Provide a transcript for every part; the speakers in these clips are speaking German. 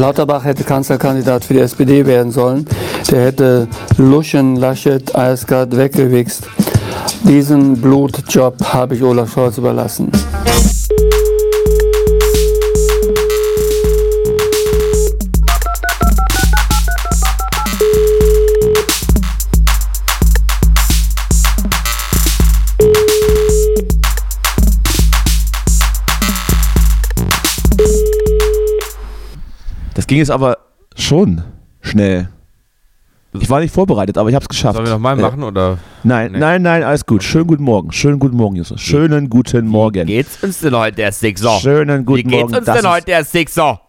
Lauterbach hätte Kanzlerkandidat für die SPD werden sollen. Der hätte Luschen, Laschet, eiskalt weggewichst. Diesen Blutjob habe ich Olaf Scholz überlassen. Ging jetzt aber schon schnell. Ich war nicht vorbereitet, aber ich habe es geschafft. Sollen wir nochmal Äh, machen oder? Nein, Nee. nein, nein, alles gut. Schönen guten Morgen. Schönen guten Morgen, Justus. Schönen guten Morgen. Geht's uns denn heute, der Sixer? Schönen Wie guten geht's Morgen. uns Das denn ist, heute, der Sixer?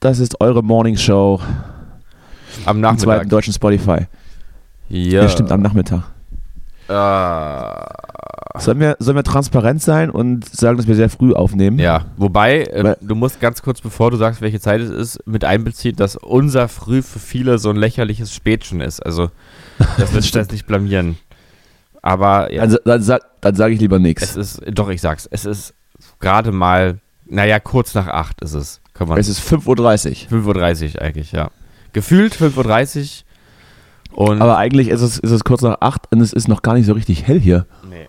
das ist eure Morning Show Am im Nachmittag. zweiten deutschen Spotify. Ja. Ja, stimmt, am Nachmittag. Äh, Sollen wir, sollen wir transparent sein und sagen, dass wir sehr früh aufnehmen? ja, wobei, äh, du musst ganz kurz, bevor du sagst, welche Zeit es ist, mit einbeziehen, dass unser Früh für viele so ein lächerliches Spätchen ist. Also, das wird das nicht blamieren. Aber ja, Also, dann sag, dann sage ich lieber es nichts. ist, doch, ich sag's, es ist gerade mal, naja, kurz nach acht ist es. Kann man Es ist 5.30 Uhr. 5.30 Uhr eigentlich, ja. Gefühlt 5.30 Uhr. Und Aber eigentlich ist es, ist es kurz nach 8 und es ist noch gar nicht so richtig hell hier. nee.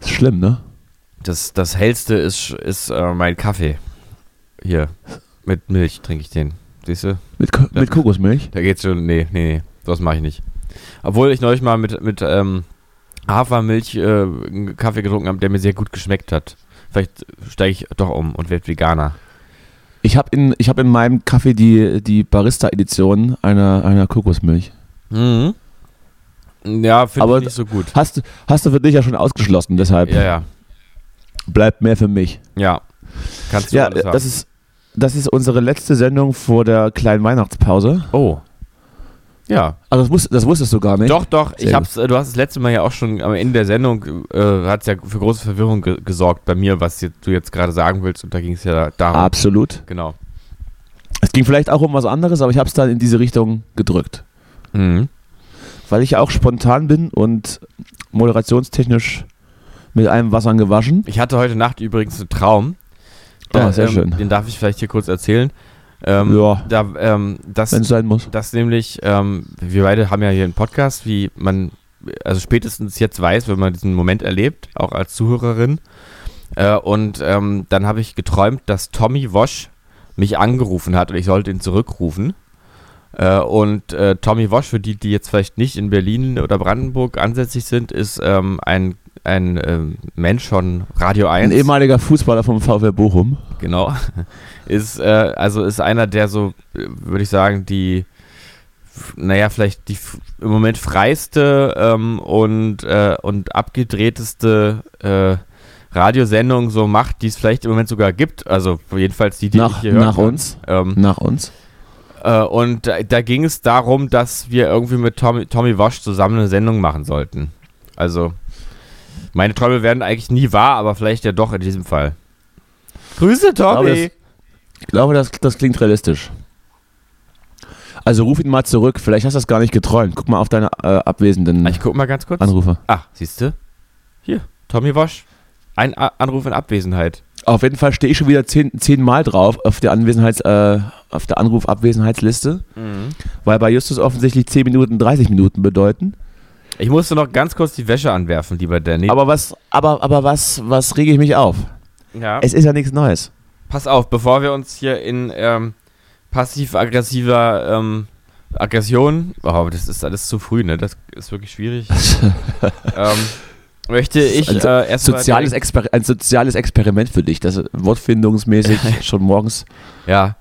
Ist schlimm, ne? das, das hellste ist, ist äh, mein Kaffee. Hier. Mit Milch trinke ich den. Siehst du? Mit, Ko mit Kokosmilch. Da geht's schon. Nee, nee, nee. Das mache ich nicht. Obwohl ich neulich mal mit, mit ähm, Hafermilch äh, einen Kaffee getrunken habe, der mir sehr gut geschmeckt hat. Vielleicht steige ich doch um und werde Veganer. Ich habe in, ich hab in meinem Kaffee die, die Barista-Edition einer, einer Kokosmilch. Mhm. Ja, finde ich nicht so gut. Hast, du- hast du für dich ja schon ausgeschlossen, deshalb Ja, ja. bleibt mehr für mich. Ja. Kannst du Ja, alles haben. das ist, das ist unsere letzte Sendung vor der kleinen Weihnachtspause. Oh. Ja. Also das, wus das wusstest du gar nicht. Doch, doch. Sehr Ich hab's, du hast das letzte Mal ja auch schon am Ende der Sendung, äh, hat ja für große Verwirrung ge gesorgt bei mir, was jetzt, du jetzt gerade sagen willst. Und da ging es ja darum. Absolut. Genau. Es ging vielleicht auch um was anderes, aber ich habe es dann in diese Richtung gedrückt. Mhm. Weil ich ja auch spontan bin und moderationstechnisch mit einem Wassern gewaschen. Ich hatte heute Nacht übrigens einen Traum. Ja, Da, sehr ähm, schön. Den darf ich vielleicht hier kurz erzählen. Ähm, Ja. Da, ähm, das, Wenn es sein muss. das nämlich, ähm, wir beide haben ja hier einen Podcast, wie man, also spätestens jetzt weiß, wenn man diesen Moment erlebt, auch als Zuhörerin. Äh, und ähm, dann habe ich geträumt, dass Tommy Wosch mich angerufen hat und ich sollte ihn zurückrufen. Äh, und äh, Tommy Wosch, für die, die jetzt vielleicht nicht in Berlin oder Brandenburg ansässig sind, ist ähm, ein, ein ähm, Mensch von Radio 1. Ein ehemaliger Fußballer vom VfL Bochum. Genau. Ist, äh, also ist einer der so, äh, würde ich sagen, die, naja, vielleicht die im Moment freiste ähm, und, äh, und abgedrehteste äh, Radiosendung so macht, die es vielleicht im Moment sogar gibt. Also jedenfalls die, die ich Nach, hier hören nach uns. Ähm, Nach uns. Äh, und da, da ging es darum, dass wir irgendwie mit Tommy, Tommy Wasch zusammen eine Sendung machen sollten. Also, meine Träume werden eigentlich nie wahr, aber vielleicht ja doch in diesem Fall. Grüße, glaube, Tommy! Ich glaube, das, das klingt realistisch. Also ruf ihn mal zurück. Vielleicht hast du das gar nicht geträumt. Guck mal auf deine äh, abwesenden Ah, Ich guck mal ganz kurz. Anrufe. Ah, siehst du? Hier, Tommy Wasch. Ein A Anruf in Abwesenheit. Auf jeden Fall stehe ich schon wieder zehn, zehnmal drauf auf der Anwesenheits, äh, auf der Anrufabwesenheitsliste, weil bei Justus offensichtlich 10 Minuten 30 Minuten bedeuten. Ich musste noch ganz kurz die Wäsche anwerfen, lieber Danny. Aber was, aber, aber was, was rege ich mich auf? ja. Es ist ja nichts Neues. Pass auf, bevor wir uns hier in ähm, passiv-aggressiver ähm, Aggression, oh, das ist alles zu früh, ne? Das ist wirklich schwierig. ähm, möchte ich ein so- äh, erst Soziales Exper ein soziales Experiment für dich, das wortfindungsmäßig schon morgens. Ja,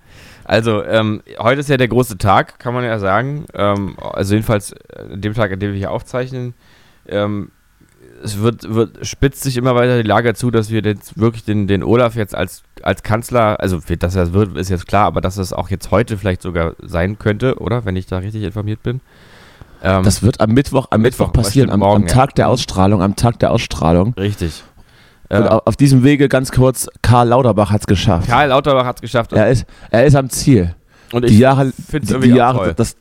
also ähm, heute ist ja der große Tag, kann man ja sagen. Ähm, also jedenfalls äh, dem Tag, an dem wir hier aufzeichnen. Ähm, es wird, wird, spitzt sich immer weiter die Lage zu, dass wir jetzt wirklich den, den Olaf jetzt als, als Kanzler, also dass er wird, ist jetzt klar, aber dass es auch jetzt heute vielleicht sogar sein könnte, oder? Wenn ich da richtig informiert bin. Ähm, Das wird am Mittwoch, am Mittwoch, Mittwoch, passieren, am, morgen, am ja. Tag der Ausstrahlung, am Tag der Ausstrahlung. richtig. Und Äh, au- auf diesem Wege ganz kurz, Karl Lauterbach hat es geschafft. Karl Lauterbach hat es geschafft. Er ist, er ist am Ziel. und Die ich Jahre, finde es die, irgendwie die Jahre das,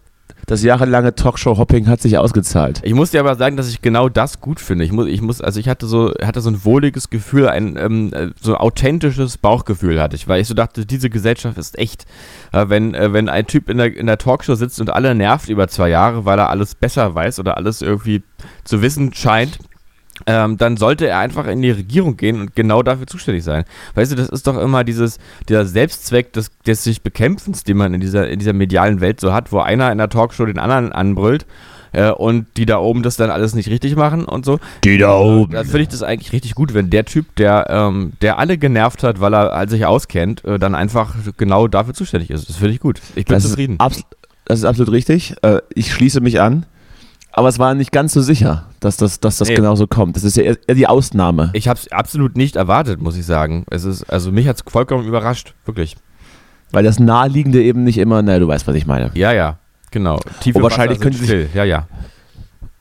das jahrelange Talkshow-Hopping hat sich ausgezahlt. Ich muss dir aber sagen, dass ich genau das gut finde. Ich muss, ich muss, also ich hatte so, hatte so ein wohliges Gefühl, ein ähm, äh, so authentisches Bauchgefühl hatte ich, weil ich so dachte, diese Gesellschaft ist echt. Äh, wenn, äh, wenn ein Typ in der, in der Talkshow sitzt und alle nervt über zwei Jahre, weil er alles besser weiß oder alles irgendwie zu wissen scheint, ähm, dann sollte er einfach in die Regierung gehen und genau dafür zuständig sein. Weißt du, das ist doch immer dieses, dieser Selbstzweck des, des sich Bekämpfens, den man in dieser, in dieser medialen Welt so hat, wo einer in der Talkshow den anderen anbrüllt äh, und die da oben das dann alles nicht richtig machen und so. Die da oben. Da finde ich das eigentlich richtig gut, wenn der Typ, der, ähm, der alle genervt hat, weil er sich auskennt, äh, dann einfach genau dafür zuständig ist. Das finde ich gut. Ich bin Das zufrieden. ist, das ist absolut richtig. Äh, ich schließe mich an. Aber es war nicht ganz so sicher, dass das, dass das Nee. genauso kommt. Das ist ja eher, die Ausnahme. Ich habe es absolut nicht erwartet, muss ich sagen. Es ist, also mich hat es vollkommen überrascht, wirklich. Weil das Naheliegende eben nicht immer, naja, du weißt, was ich meine. Ja, ja, genau. Tiefe Oh, wahrscheinlich Wasser sind still. Ja, ja.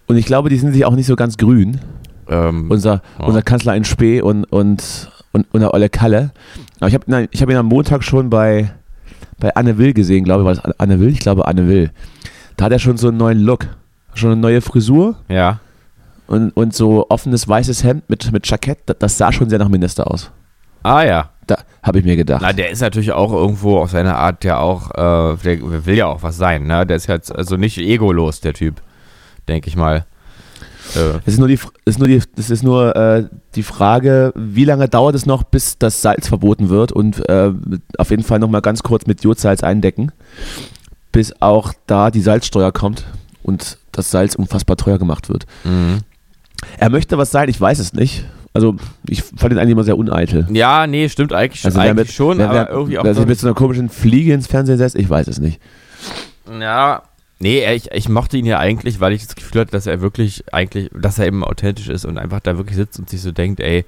Und ich glaube, die sind sich auch nicht so ganz grün. Ähm, Unser, Ja. unser Kanzler in Spee und, und, und, und der Olle Kalle. Aber ich habe ich hab ihn am Montag schon bei, bei Anne Will gesehen, glaube ich. War das Anne Will? Ich glaube Anne Will. Da hat er schon so einen neuen Look. Schon eine neue Frisur ja. und, und so offenes weißes Hemd mit, mit Jackett. Das, sah schon sehr nach Minister aus. Ah ja. Da habe ich mir gedacht. Na, der ist natürlich auch irgendwo auf seine Art ja auch, äh, der will ja auch was sein, ne? Der ist jetzt also nicht egolos, der Typ, denke ich mal. Äh, Es ist nur die, es ist nur die, es ist nur äh, die Frage, wie lange dauert es noch, bis das Salz verboten wird und äh, auf jeden Fall nochmal ganz kurz mit Jodsalz eindecken, bis auch da die Salzsteuer kommt und das Salz unfassbar teuer gemacht wird. mhm. Er möchte was sein, ich weiß es nicht. Also ich fand ihn eigentlich immer sehr uneitel. Ja, nee, stimmt eigentlich, Also eigentlich mit, schon, wer, aber wer, irgendwie auch sich so, mit so einer komischen Fliege ins Fernsehen setzt, ich weiß es nicht. Ja, nee, ich, ich mochte ihn ja eigentlich, weil ich das Gefühl hatte, dass er wirklich eigentlich, dass er eben authentisch ist und einfach da wirklich sitzt und sich so denkt, ey,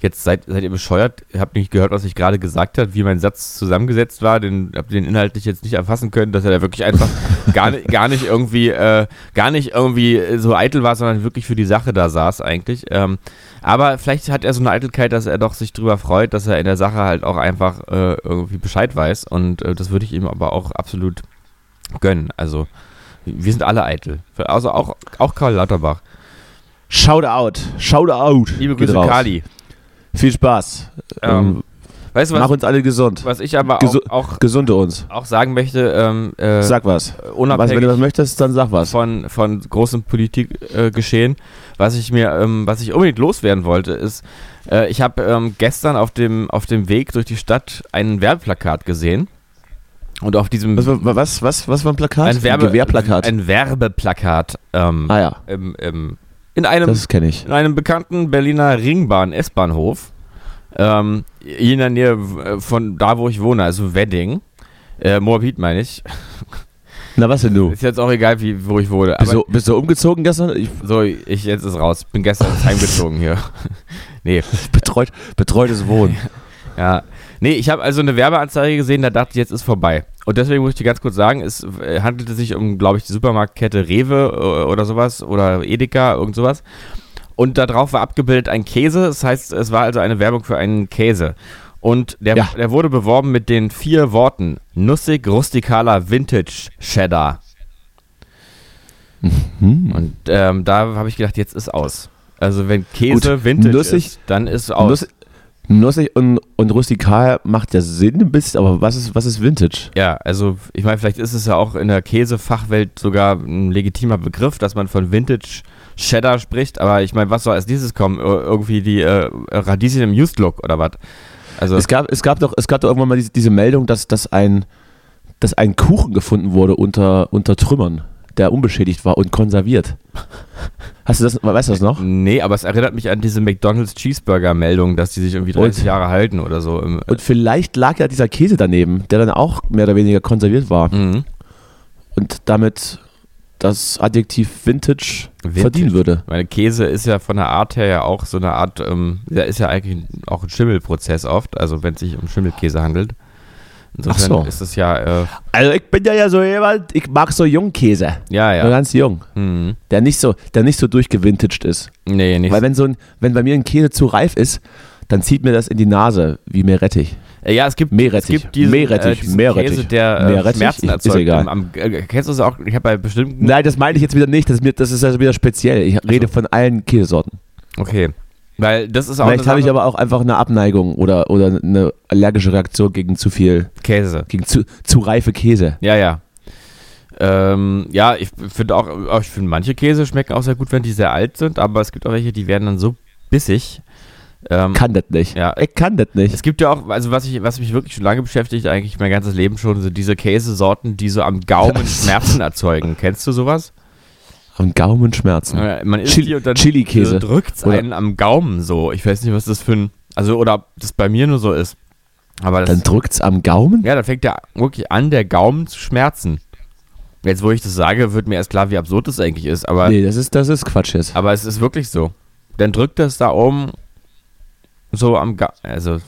jetzt seid, seid ihr bescheuert, ihr habt nicht gehört, was ich gerade gesagt habe, wie mein Satz zusammengesetzt war, den habt ihr den inhaltlich jetzt nicht erfassen können, dass er da wirklich einfach gar, nicht, gar nicht irgendwie, äh, gar nicht irgendwie so eitel war, sondern wirklich für die Sache da saß eigentlich. Ähm, aber vielleicht hat er so eine Eitelkeit, dass er doch sich drüber freut, dass er in der Sache halt auch einfach äh, irgendwie Bescheid weiß und äh, das würde ich ihm aber auch absolut gönnen. Also, wir sind alle eitel. Also auch, auch Karl Lauterbach. Shout out, shout out. Liebe Grüße. Kali. Viel Spaß. Ähm, Ähm, Weißt du, mach was, uns alle gesund. was ich aber auch, Gesu- auch, Gesunde uns. auch sagen möchte, ähm, äh, Sag was. was. unabhängig Wenn du was möchtest, dann sag was. von, von großem Politikgeschehen, äh, was ich mir, ähm, was ich unbedingt loswerden wollte, ist, äh, ich habe ähm, gestern auf dem, auf dem Weg durch die Stadt ein Werbeplakat gesehen. Und auf diesem Was, was, was, was war ein Plakat? ein, Werbe, Gewehrplakat. ein Werbeplakat ähm, ah ja, im, im, in einem das kenne ich. in einem bekannten Berliner Ringbahn-S-Bahnhof, ähm, hier in der Nähe äh, von da, wo ich wohne, also Wedding, äh, Moabit meine ich. Na was denn du? Ist jetzt auch egal, wie, wo ich wohne. Bist du, bist du umgezogen gestern? Ich, so, ich jetzt ist raus. Bin gestern heimgezogen hier. nee, betreut, betreutes Wohnen. ja. Nee, ich habe also eine Werbeanzeige gesehen, da dachte ich, jetzt ist vorbei. Und deswegen muss ich dir ganz kurz sagen, es äh, handelte sich um, glaube ich, die Supermarktkette Rewe äh, oder sowas oder Edeka, irgend sowas. Und da drauf war abgebildet ein Käse, das heißt, es war also eine Werbung für einen Käse. Und der, Ja. der wurde beworben mit den vier Worten nussig, rustikaler, Vintage, Cheddar. Hm. Und ähm, da habe ich gedacht, jetzt ist aus. Also wenn Käse Gut, Vintage nussig- ist, dann ist aus. Nuss, nussig und, und rustikal macht ja Sinn ein bisschen, aber was ist, was ist Vintage? Ja, also ich meine, vielleicht ist es ja auch in der Käsefachwelt sogar ein legitimer Begriff, dass man von Vintage Cheddar spricht, aber ich meine, was soll als dieses kommen? Ir- Irgendwie die äh, Radieschen im Used Look oder was? Also Es gab, es, gab doch, es gab doch irgendwann mal diese, diese Meldung, dass, dass, ein, dass ein Kuchen gefunden wurde unter, unter Trümmern, der unbeschädigt war und konserviert. Hast du das, weißt du das noch? nee, aber es erinnert mich an diese McDonald's Cheeseburger Meldung, dass die sich irgendwie 30 Und? Jahre halten oder so. Im, Und vielleicht lag ja dieser Käse daneben, der dann auch mehr oder weniger konserviert war mhm. und damit das Adjektiv Vintage, Vintage. verdienen würde. Meine Käse ist ja von der Art her ja auch so eine Art, ähm, der ist ja eigentlich auch ein Schimmelprozess oft, also wenn es sich um Schimmelkäse handelt. Insofern Ach so. ist es ja, äh, Also ich bin ja, ja so jemand, ich mag so Jungkäse. ja, Ja. ja. Ganz jung. Mhm. Der nicht so, der nicht so durchgewintaged ist. Nee, nicht Weil wenn so ein, wenn bei mir ein Käse zu reif ist, dann zieht mir das in die Nase wie Meerrettich. Äh, ja, es gibt, Meerrettich. es gibt diesen, Meerrettich, äh, diesen Meerrettich. Käse, der äh, Meerrettich, Schmerzen ist erzeugt. egal. Am, am, äh, kennst du das auch? Ich habe bei bestimmten... Nein, das meine ich jetzt wieder nicht. Das ist, mir, das ist also wieder speziell. Ich rede von allen Käsesorten. Okay. Weil das ist auch Vielleicht habe ich aber auch einfach eine Abneigung oder, oder eine allergische Reaktion gegen zu viel, Käse. gegen zu, zu reife Käse. Ja, ja. Ähm, ja, ich finde auch, auch, ich finde manche Käse schmecken auch sehr gut, wenn die sehr alt sind, aber es gibt auch welche, die werden dann so bissig. Ähm, Kann das nicht. Ja. Ich kann das nicht. es gibt ja auch, also was ich, was mich wirklich schon lange beschäftigt, eigentlich mein ganzes Leben schon, sind diese Käsesorten, die so am Gaumen Schmerzen erzeugen. Kennst du sowas? Am Gaumenschmerzen. Äh, Man isst Chili- und dann Chili-Käse. drückt es einen am Gaumen so. Ich weiß nicht, was das für ein, also oder ob das bei mir nur so ist. Aber das, Dann drückt's am Gaumen? ja, dann fängt ja wirklich an, der Gaumen zu schmerzen. Jetzt, wo ich das sage, wird mir erst klar, wie absurd das eigentlich ist. Aber, Nee, das ist, das ist Quatsch jetzt. aber es ist wirklich so. Dann drückt das da oben so am Ga Also,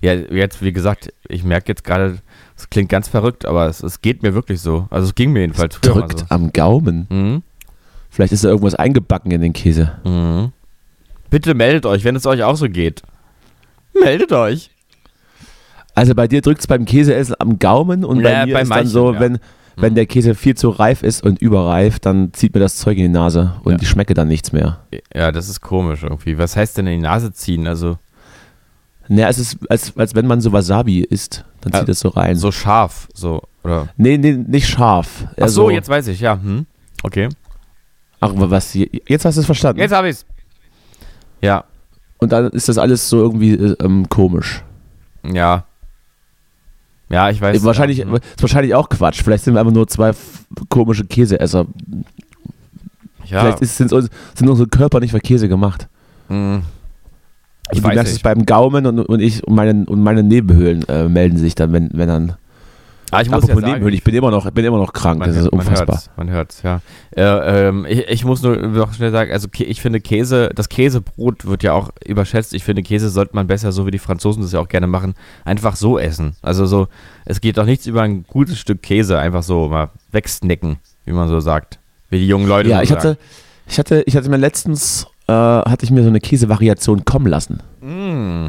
ja, jetzt, wie gesagt, ich merke jetzt gerade, es klingt ganz verrückt, aber es, es geht mir wirklich so. Also, es ging mir jedenfalls mal Drückt so. am Gaumen. Mhm. Vielleicht ist da irgendwas eingebacken in den Käse. Mhm. Bitte meldet euch, wenn es euch auch so geht. Meldet euch. Also bei dir drückt es beim Käseessen am Gaumen und Ja, bei mir bei ist dann manchen, so, ja. wenn, wenn Mhm. der Käse viel zu reif ist und überreif, dann zieht mir das Zeug in die Nase und Ja. ich schmecke dann nichts mehr. Ja, das ist komisch irgendwie. Was heißt denn in die Nase ziehen? Also Naja, es ist, als, als wenn man so Wasabi isst, dann zieht Ah, es so rein. so scharf, so, oder? Nee, nee, nicht scharf. Ach so, jetzt weiß ich, ja. Hm. Okay. Ach, was, jetzt hast du es verstanden. Jetzt hab ich's. Ja, Und dann ist das alles so irgendwie äh, ähm, komisch. ja. Ja, ich weiß. wahrscheinlich, ja, hm. ist wahrscheinlich auch Quatsch. Vielleicht sind wir einfach nur zwei komische Käseesser. ja. Vielleicht ist, sind, uns- sind unsere Körper nicht für Käse gemacht. hm. Ich Und du weiß merkst es nicht. beim Gaumen und, und ich und meine, und meine Nebenhöhlen äh, melden sich dann, wenn, wenn dann. Ah, ich muss ja Apropos sagen, Nebenhöhlen, ich bin immer noch, bin immer noch krank. man, das ist unfassbar. Man hört's, man hört's, ja. Äh, ähm, ich, ich muss nur noch schnell sagen, also ich finde Käse, das Käsebrot wird ja auch überschätzt. Ich finde Käse sollte man besser, so wie die Franzosen das ja auch gerne machen, einfach so essen. Also so, es geht doch nichts über ein gutes Stück Käse, einfach so mal wegsnacken, wie man so sagt. Wie die jungen Leute Ja, so ich sagen. hatte, ich hatte, ich hatte mir letztens, äh, hatte ich mir so eine Käsevariation kommen lassen. Mm.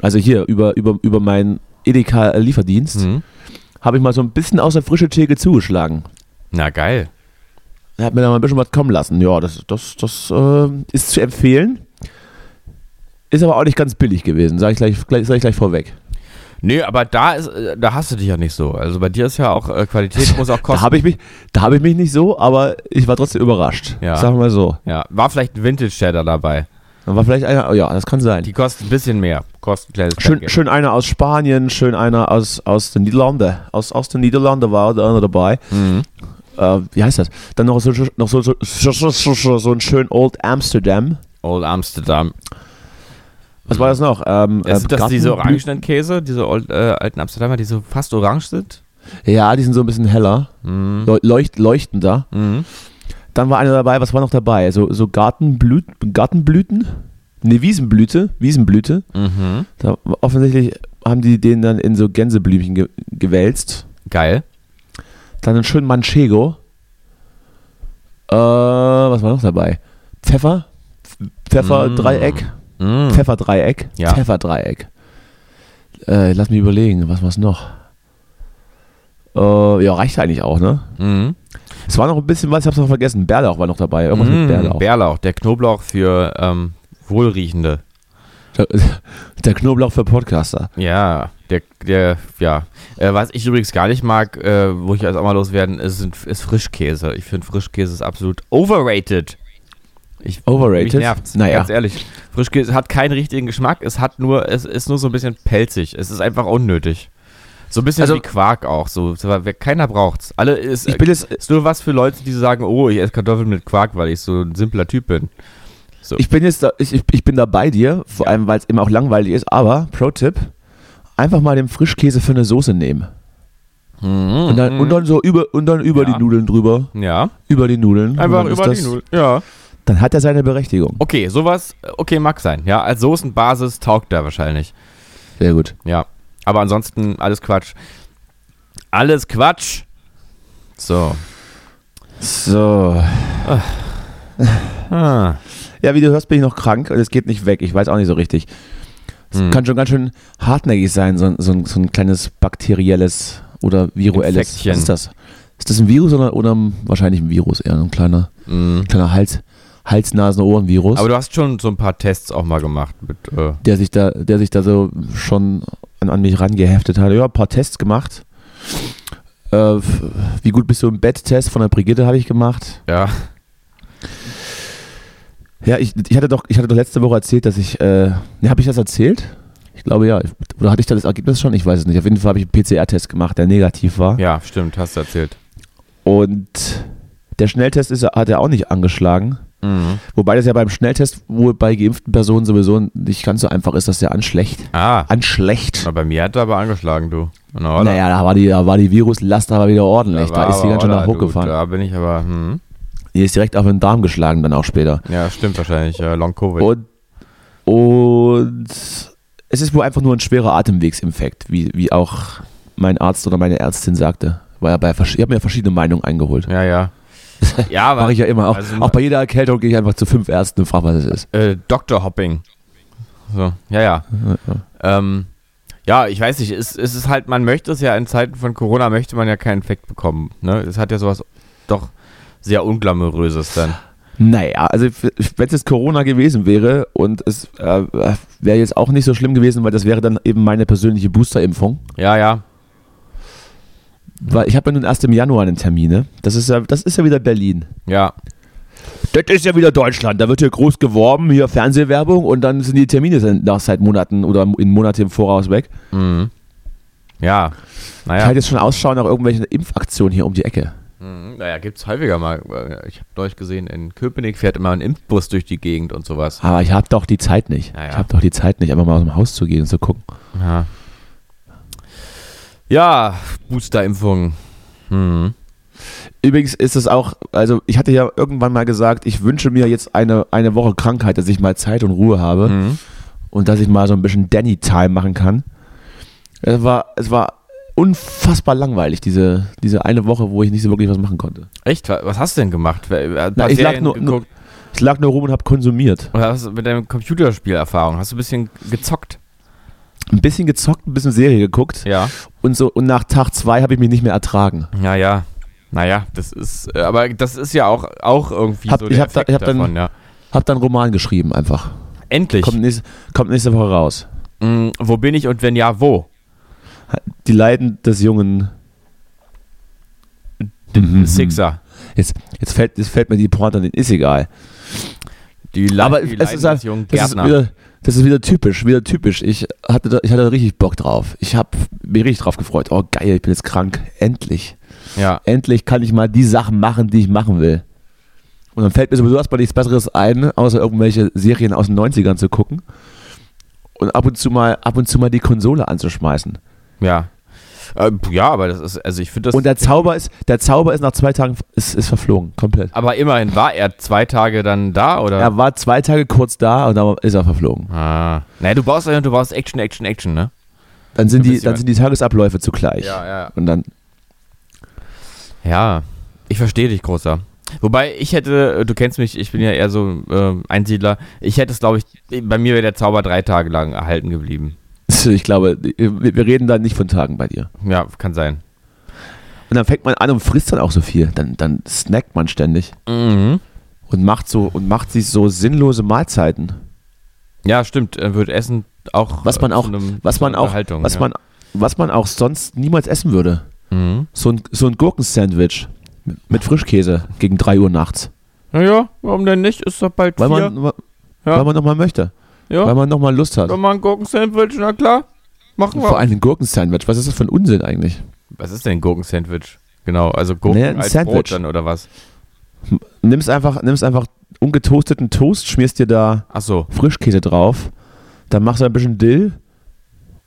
Also hier über, über, über meinen Edeka-Lieferdienst Mhm. Habe ich mal so ein bisschen aus der frische Theke zugeschlagen. Na geil. Er hat mir da mal ein bisschen was kommen lassen. Ja, das, das, das äh, ist zu empfehlen. Ist aber auch nicht ganz billig gewesen, sage ich gleich, gleich, sag ich gleich vorweg. Nee, aber da ist, da hast du dich ja nicht so. Also bei dir ist ja auch äh, Qualität muss auch Da kosten. habe ich, mich- da hab ich mich nicht so, aber ich war trotzdem überrascht. Ja. Sagen wir mal so. ja, war vielleicht ein Vintage Cheddar dabei. Da war vielleicht einer, oh ja, das kann sein. Die kosten ein bisschen mehr. Kosten ein kleines Schön, schön einer aus Spanien, schön einer aus, aus den Niederlanden. Aus, aus den Niederlanden war da einer dabei. Mhm. Äh, wie heißt das? Dann noch so, noch so, so, so, so, so, so ein schön Old Amsterdam. Old Amsterdam. Was war das noch? Ähm, Ja, sind äh, das diese Gartenblü- orangenen Käse, diese old, äh, alten Amsterdamer, die so fast orange sind? Ja, die sind so ein bisschen heller, leu- leucht, leuchtender. Mhm. Dann war einer dabei, was war noch dabei? So, so Gartenblüt, Gartenblüten? Ne, Wiesenblüte, Wiesenblüte. Mhm. Da, offensichtlich haben die den dann in so Gänseblümchen ge gewälzt. Geil. Dann einen schönen Manchego. Äh, was war noch dabei? Pfeffer? Pfefferdreieck? Mhm. Pfefferdreieck? Ja. Pfefferdreieck. Äh, lass mich überlegen, was war's noch? Äh, ja, reicht eigentlich auch, ne? Mhm. Es war noch ein bisschen was, ich hab's noch vergessen. Bärlauch war noch dabei. Irgendwas mit Mhm. Bärlauch. Bärlauch, der Knoblauch für ähm, Wohlriechende. Der Knoblauch für Podcaster. Ja, der, der, ja. Äh, was ich übrigens gar nicht mag, äh, wo ich jetzt auch mal loswerden, ist, ist Frischkäse. Ich finde Frischkäse ist absolut overrated. Ich, Overrated? Mich nervt's, Naja. ganz ehrlich. Frischkäse hat keinen richtigen Geschmack, es hat nur, es ist nur so ein bisschen pelzig. Es ist einfach unnötig. So ein bisschen Also- wie Quark auch. So, so, keiner braucht's. Alle ist, Ich bin jetzt, ist nur was für Leute, die sagen, oh, ich esse Kartoffeln mit Quark, weil ich so ein simpler Typ bin. ich bin jetzt da, ich, ich- bin da bei dir, vor allem weil es immer auch langweilig ist, aber Pro-Tipp, einfach mal den Frischkäse für eine Soße nehmen. Und dann, und dann so über, und dann über Mhm. Ja. die Nudeln drüber. Ja, Über die Nudeln. Einfach über das, die Null. Ja. Dann hat er seine Berechtigung. Okay, sowas, äh, okay, mag sein. Ja, als Soßenbasis taugt er wahrscheinlich. Sehr gut. Ja. Aber ansonsten alles Quatsch. Alles Quatsch. So. So. Ah. Ja, wie du hörst, bin ich noch krank und es geht nicht weg. Ich weiß auch nicht so richtig. Es Hm. kann schon ganz schön hartnäckig sein, so, so, ein- so ein kleines bakterielles oder viruelles. Infektchen. Was ist das? Ist das ein Virus oder, oder ein- wahrscheinlich ein Virus? Eher ein kleiner, Mhm. kleiner Hals, Hals-Nasen-Ohren-Virus, Aber du hast schon so ein paar Tests auch mal gemacht mit. Äh, der sich da, der sich da so schon an, an mich rangeheftet hat. Ja, ein paar Tests gemacht. Äh, wie gut bist du im Bett-Test von der Brigitte habe ich gemacht. ja. Ja, ich, ich hatte doch, ich hatte doch letzte Woche erzählt, dass ich, äh, ne, habe ich das erzählt? Ich glaube ja. Oder hatte ich da das Ergebnis schon? Ich weiß es nicht. Auf jeden Fall habe ich einen PCR-Test gemacht, der negativ war. Ja, stimmt, hast du erzählt. Und der Schnelltest ist, hat er auch nicht angeschlagen. Mhm. Wobei das ja beim Schnelltest wohl bei geimpften Personen sowieso nicht ganz so einfach ist, dass der anschlecht. Ah, Anschlecht. na, bei mir hat er aber angeschlagen, du. Na? Naja, da war die, da war die Viruslast aber wieder ordentlich. Da, war ist die ganz schön nach hochgefahren. Da bin ich aber, hm. Die ist direkt auf den Darm geschlagen, dann auch später. Ja, stimmt wahrscheinlich. Ja, Long Covid. Und, und es ist wohl einfach nur ein schwerer Atemwegsinfekt, wie, wie auch mein Arzt oder meine Ärztin sagte. War ja bei, ich habe mir verschiedene Meinungen eingeholt. Ja, ja. Ja, Mache ich ja immer. Auch, also- auch bei jeder Erkältung gehe ich einfach zu fünf Ärzten und frage, was es ist. äh, Dr. Hopping. So, ja, ja. Ähm, ja, ich weiß nicht, es, es ist halt, man möchte es ja in Zeiten von Corona, möchte man ja keinen Infekt bekommen. Ne? Es hat ja sowas doch sehr unglamouröses dann. Naja, also wenn es jetzt Corona gewesen wäre und es äh, wäre jetzt auch nicht so schlimm gewesen, weil das wäre dann eben meine persönliche Boosterimpfung. Ja, ja. Weil ich habe ja nun erst im Januar einen Termin. Ne? Das, ist ja, das ist ja wieder Berlin. Ja. Das ist ja wieder Deutschland. Da wird hier groß geworben, hier Fernsehwerbung und dann sind die Termine nach seit Monaten oder in Monaten im Voraus weg. Mhm. Ja. Ich Naja. halte jetzt schon Ausschau nach irgendwelchen Impfaktionen hier um die Ecke. Mhm. Naja, gibt es häufiger mal. Ich habe neulich gesehen, in Köpenick fährt immer ein Impfbus durch die Gegend und sowas. Aber ich habe doch die Zeit nicht. Ja, ja. Ich habe doch die Zeit nicht, einfach mal aus dem Haus zu gehen und zu gucken. Ja. Ja, Boosterimpfung. Mhm. Übrigens ist es auch, also ich hatte ja irgendwann mal gesagt, ich wünsche mir jetzt eine, eine Woche Krankheit, dass ich mal Zeit und Ruhe habe Mhm. und dass ich mal so ein bisschen Danny-Time machen kann. Es war, es war unfassbar langweilig, diese, diese eine Woche, wo ich nicht so wirklich was machen konnte. Echt? Wa- Was hast du denn gemacht? Na, ich lag nur, nur, ich lag nur rum und habe konsumiert. Oder hast du mit deinem Computerspielerfahrung? Hast du ein bisschen gezockt? Ein bisschen gezockt, ein bisschen Serie geguckt Ja. und so und nach Tag zwei habe ich mich nicht mehr ertragen. Ja, ja. Naja, das ist, äh, aber das ist ja auch, auch irgendwie Hab- so ich der hab da- ich hab dann- davon, ja. Hab dann einen Roman geschrieben einfach. Endlich. Kommt, nächste, kommt nächste Woche raus. Mm, wo bin ich und wenn ja, wo? Die Leiden des jungen Mhm. Sixer. Jetzt, jetzt, fällt, jetzt fällt mir die Pointe nicht, ist egal. Die, Le Aber die es Leiden ist des jungen Gärtner. Das ist wieder typisch, wieder typisch. Ich hatte, da, ich hatte da richtig Bock drauf. Ich habe mich richtig drauf gefreut. Oh geil, ich bin jetzt krank. Endlich. ja. Endlich kann ich mal die Sachen machen, die ich machen will. Und dann fällt mir sowieso erstmal nichts Besseres ein, außer irgendwelche Serien aus den 90ern zu gucken. Und ab und zu mal, ab und zu mal die Konsole anzuschmeißen. Ja. Äh, ja, aber das ist, also ich finde das. Und der Zauber ist, der Zauber ist nach zwei Tagen ist, ist verflogen, komplett. aber immerhin war er zwei Tage dann da, oder? Er war zwei Tage kurz da und dann ist er verflogen. Ah. Naja, du brauchst ja, du brauchst Action, Action, Action, ne? Dann sind, die, dann sind die Tagesabläufe zugleich. Ja, ja. Und dann, Ja, ich verstehe dich, Großer. Wobei, ich hätte, du kennst mich, ich bin ja eher so ähm, Einsiedler, ich hätte es, glaube ich, bei mir wäre der Zauber drei Tage lang erhalten geblieben. Ich glaube, wir reden da nicht von Tagen bei dir. Ja, kann sein. Und dann fängt man an und frisst dann auch so viel. Dann, dann snackt man ständig Mhm. und macht so und macht sich so sinnlose Mahlzeiten. Ja, stimmt, äh, wird Essen auch. Was man auch, was man auch, was ja. man, was man auch sonst niemals essen würde. Mhm. So ein, so ein Gurkensandwich mit, mit Frischkäse gegen 3 Uhr nachts. Naja, warum denn nicht? Ist doch bald Weil vier. man, weil Ja. man nochmal möchte. Ja, Weil man nochmal Lust hat. Man ein Gurkensandwich, na klar. Machen wir. Vor allem ein Gurkensandwich. Was ist das für ein Unsinn eigentlich? Was ist denn ein Gurkensandwich? Genau, also Gurken Naja, ein als Sandwich. Brot dann oder was? Nimmst einfach, nimmst einfach ungetoasteten Toast, schmierst dir da Ach so. Frischkäse drauf, dann machst du ein bisschen Dill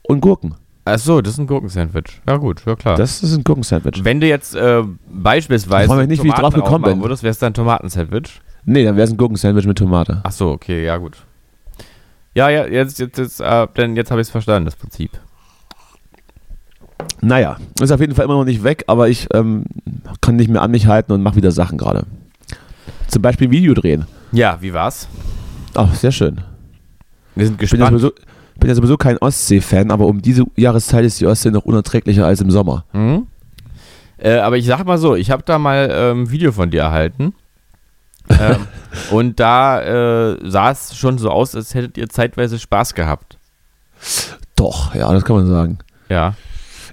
und Gurken. Ach so, das ist ein Gurkensandwich. Ja gut, ja klar. Das ist ein Gurkensandwich. Wenn du jetzt äh, beispielsweise Ich freu mich nicht, wie ich drauf gekommen bin. würdest, wäre es dann ein Tomatensandwich. Nee, dann wäre es ein Gurkensandwich mit Tomate. Ach so, okay, ja gut. Ja, ja, jetzt, jetzt, jetzt, äh, denn jetzt habe ich es verstanden, das Prinzip. Naja, ist auf jeden Fall immer noch nicht weg, aber ich ähm, kann nicht mehr an mich halten und mache wieder Sachen gerade. Zum Beispiel Video drehen. Ja, wie war's? Ach, sehr schön. Wir sind Ich bin, ja gespannt. sowieso, bin ja sowieso kein Ostsee-Fan, aber um diese Jahreszeit ist die Ostsee noch unerträglicher als im Sommer. Mhm. Äh, aber ich sag mal so, ich habe da mal ähm, ein Video von dir erhalten. Ähm, und da äh, sah es schon so aus, als hättet ihr zeitweise Spaß gehabt. Doch, ja, das kann man sagen. Ja.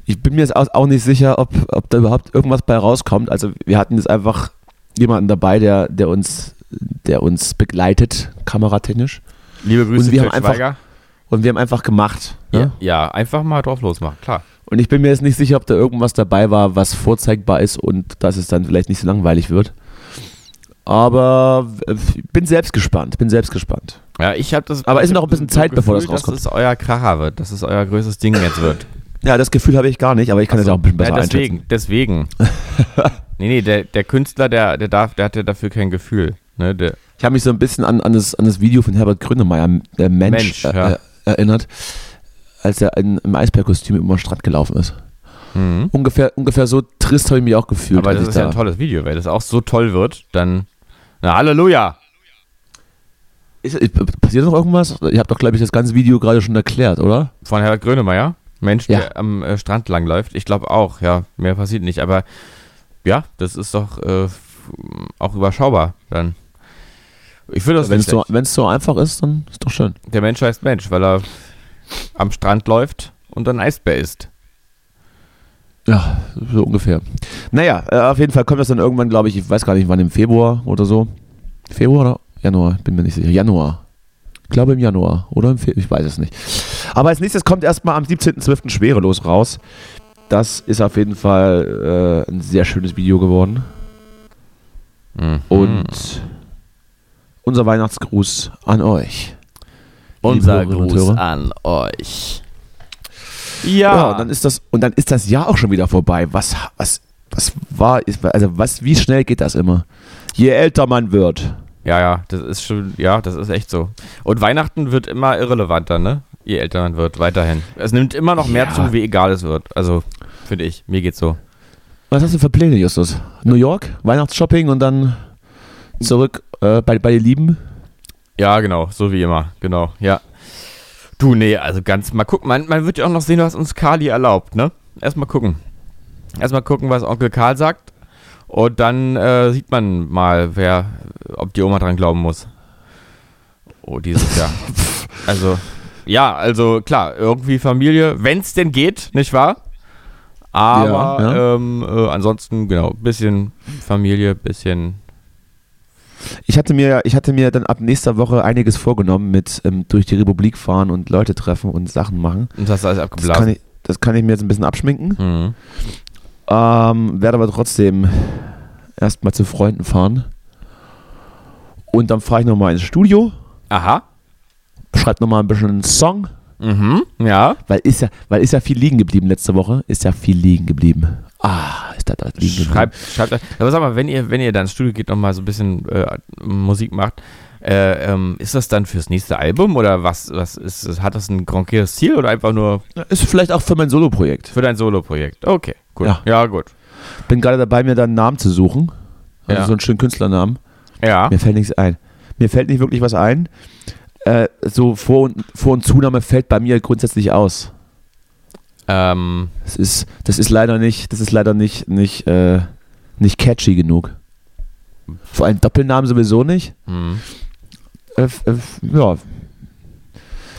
Ich bin mir jetzt auch nicht sicher, ob, ob da überhaupt irgendwas bei rauskommt. Also wir hatten jetzt einfach jemanden dabei, der, der uns, der uns begleitet, kameratechnisch. Liebe Grüße, Und wir haben einfach- Schweiger. Und wir haben einfach gemacht. Ne? Ja, ja, einfach mal drauf losmachen, klar. Und ich bin mir jetzt nicht sicher, ob da irgendwas dabei war, was vorzeigbar ist und dass es dann vielleicht nicht so langweilig wird. Aber äh, bin selbst gespannt, bin selbst gespannt. Ja, ich habe das. Aber ist noch ein bisschen so Zeit, bevor das Gefühl, rauskommt. Dass es euer Kracher wird, dass es euer größtes Ding jetzt wird. Ja, das Gefühl habe ich gar nicht, aber ich kann das ja auch ein bisschen besser ja, einschätzen. deswegen, deswegen. nee, nee, der, der Künstler, der, der darf, der hat ja dafür kein Gefühl. Ne, der, Ich habe mich so ein bisschen an, an, das, an das Video von Herbert Grönemeyer, der Mensch, Mensch, äh, ja. äh, erinnert, als er in, im Eisbärkostüm über den Strand gelaufen ist. mhm. Ungefähr, ungefähr so trist habe ich mich auch gefühlt. Aber das ist ja da- ein tolles Video, wenn das auch so toll wird, dann. Na, Halleluja! Ist, ist, passiert noch irgendwas? Ihr habt doch, glaube ich, das ganze Video gerade schon erklärt, oder? Von Herbert Grönemeyer. Mensch, Ja. der am äh, Strand langläuft. Ich glaube auch, ja. Mehr passiert nicht. Aber ja, das ist doch äh, auch überschaubar dann. Ich finde das Wenn es so, so einfach ist, dann ist doch schön. Der Mensch heißt Mensch, weil er am Strand läuft und ein Eisbär isst. Ja, so ungefähr. Naja, äh, auf jeden Fall kommt das dann irgendwann, glaube ich, ich weiß gar nicht, wann im Februar oder so. Februar oder Januar? Bin mir nicht sicher. Januar. Ich glaube im Januar oder im Februar, ich weiß es nicht. Aber als nächstes kommt erstmal am 17.12. Schwerelos raus. Das ist auf jeden Fall äh, ein sehr schönes Video geworden. Mhm. Und unser Weihnachtsgruß an euch. unser Gruß an euch. Ja, Ja, und dann ist das und dann ist das Jahr auch schon wieder vorbei. Was was was war ist also was wie schnell geht das immer? Je älter man wird. ja, ja, das ist schon, ja, das ist echt so. Und Weihnachten wird immer irrelevanter, ne? Je älter man wird, weiterhin. Es nimmt immer noch mehr Ja. zu, wie egal es wird. Also, finde ich. Mir geht's so. Was hast du für Pläne, Justus? New York, Weihnachtsshopping und dann zurück äh, bei bei den Lieben. Ja, genau, so wie immer, genau, ja. Du, nee, also ganz, mal gucken, man, man wird ja auch noch sehen, was uns Kali erlaubt, ne? Erstmal gucken. Erstmal gucken, was Onkel Karl sagt. Und dann äh, sieht man mal, wer, ob die Oma dran glauben muss. Oh, dieses Jahr. also, ja, also klar, irgendwie Familie, wenn es denn geht, nicht wahr? Aber Ja, ja. Ähm, äh, ansonsten, genau, bisschen Familie, bisschen. Ich hatte mir ich hatte mir dann ab nächster Woche einiges vorgenommen mit ähm, durch die Republik fahren und Leute treffen und Sachen machen. Und das ist alles Das abgeblasen. kann ich das kann ich mir jetzt ein bisschen abschminken. mhm. Ähm, werde aber trotzdem erstmal zu Freunden fahren. Und dann fahre ich nochmal ins Studio, Aha. schreibe nochmal ein bisschen einen Song, Mhm. Ja. weil ist ja, weil ist ja viel liegen geblieben letzte Woche. Ist ja viel liegen geblieben. Ah, ist da da. Schreibt, schreibt. Aber sag mal, wenn ihr, wenn ihr dann ins Studio geht und mal so ein bisschen äh, Musik macht, äh, ähm, ist das dann fürs nächste Album oder was, was ist, hat das ein konkretes Ziel oder einfach nur Ist vielleicht auch für mein Solo-Projekt. für dein Solo-Projekt? Okay, gut. Ja. Ja, gut. Bin gerade dabei, mir da einen Namen zu suchen. Also Ja. so einen schönen Künstlernamen. Ja. Mir fällt nichts ein. Mir fällt nicht wirklich was ein. Äh, so Vor- und, Vor- und Zunahme fällt bei mir grundsätzlich aus. Ähm, Das ist, das ist leider nicht, das ist leider nicht, nicht, äh, nicht catchy genug. Vor allem Doppelnamen sowieso nicht. hm. Äh, äh, ja.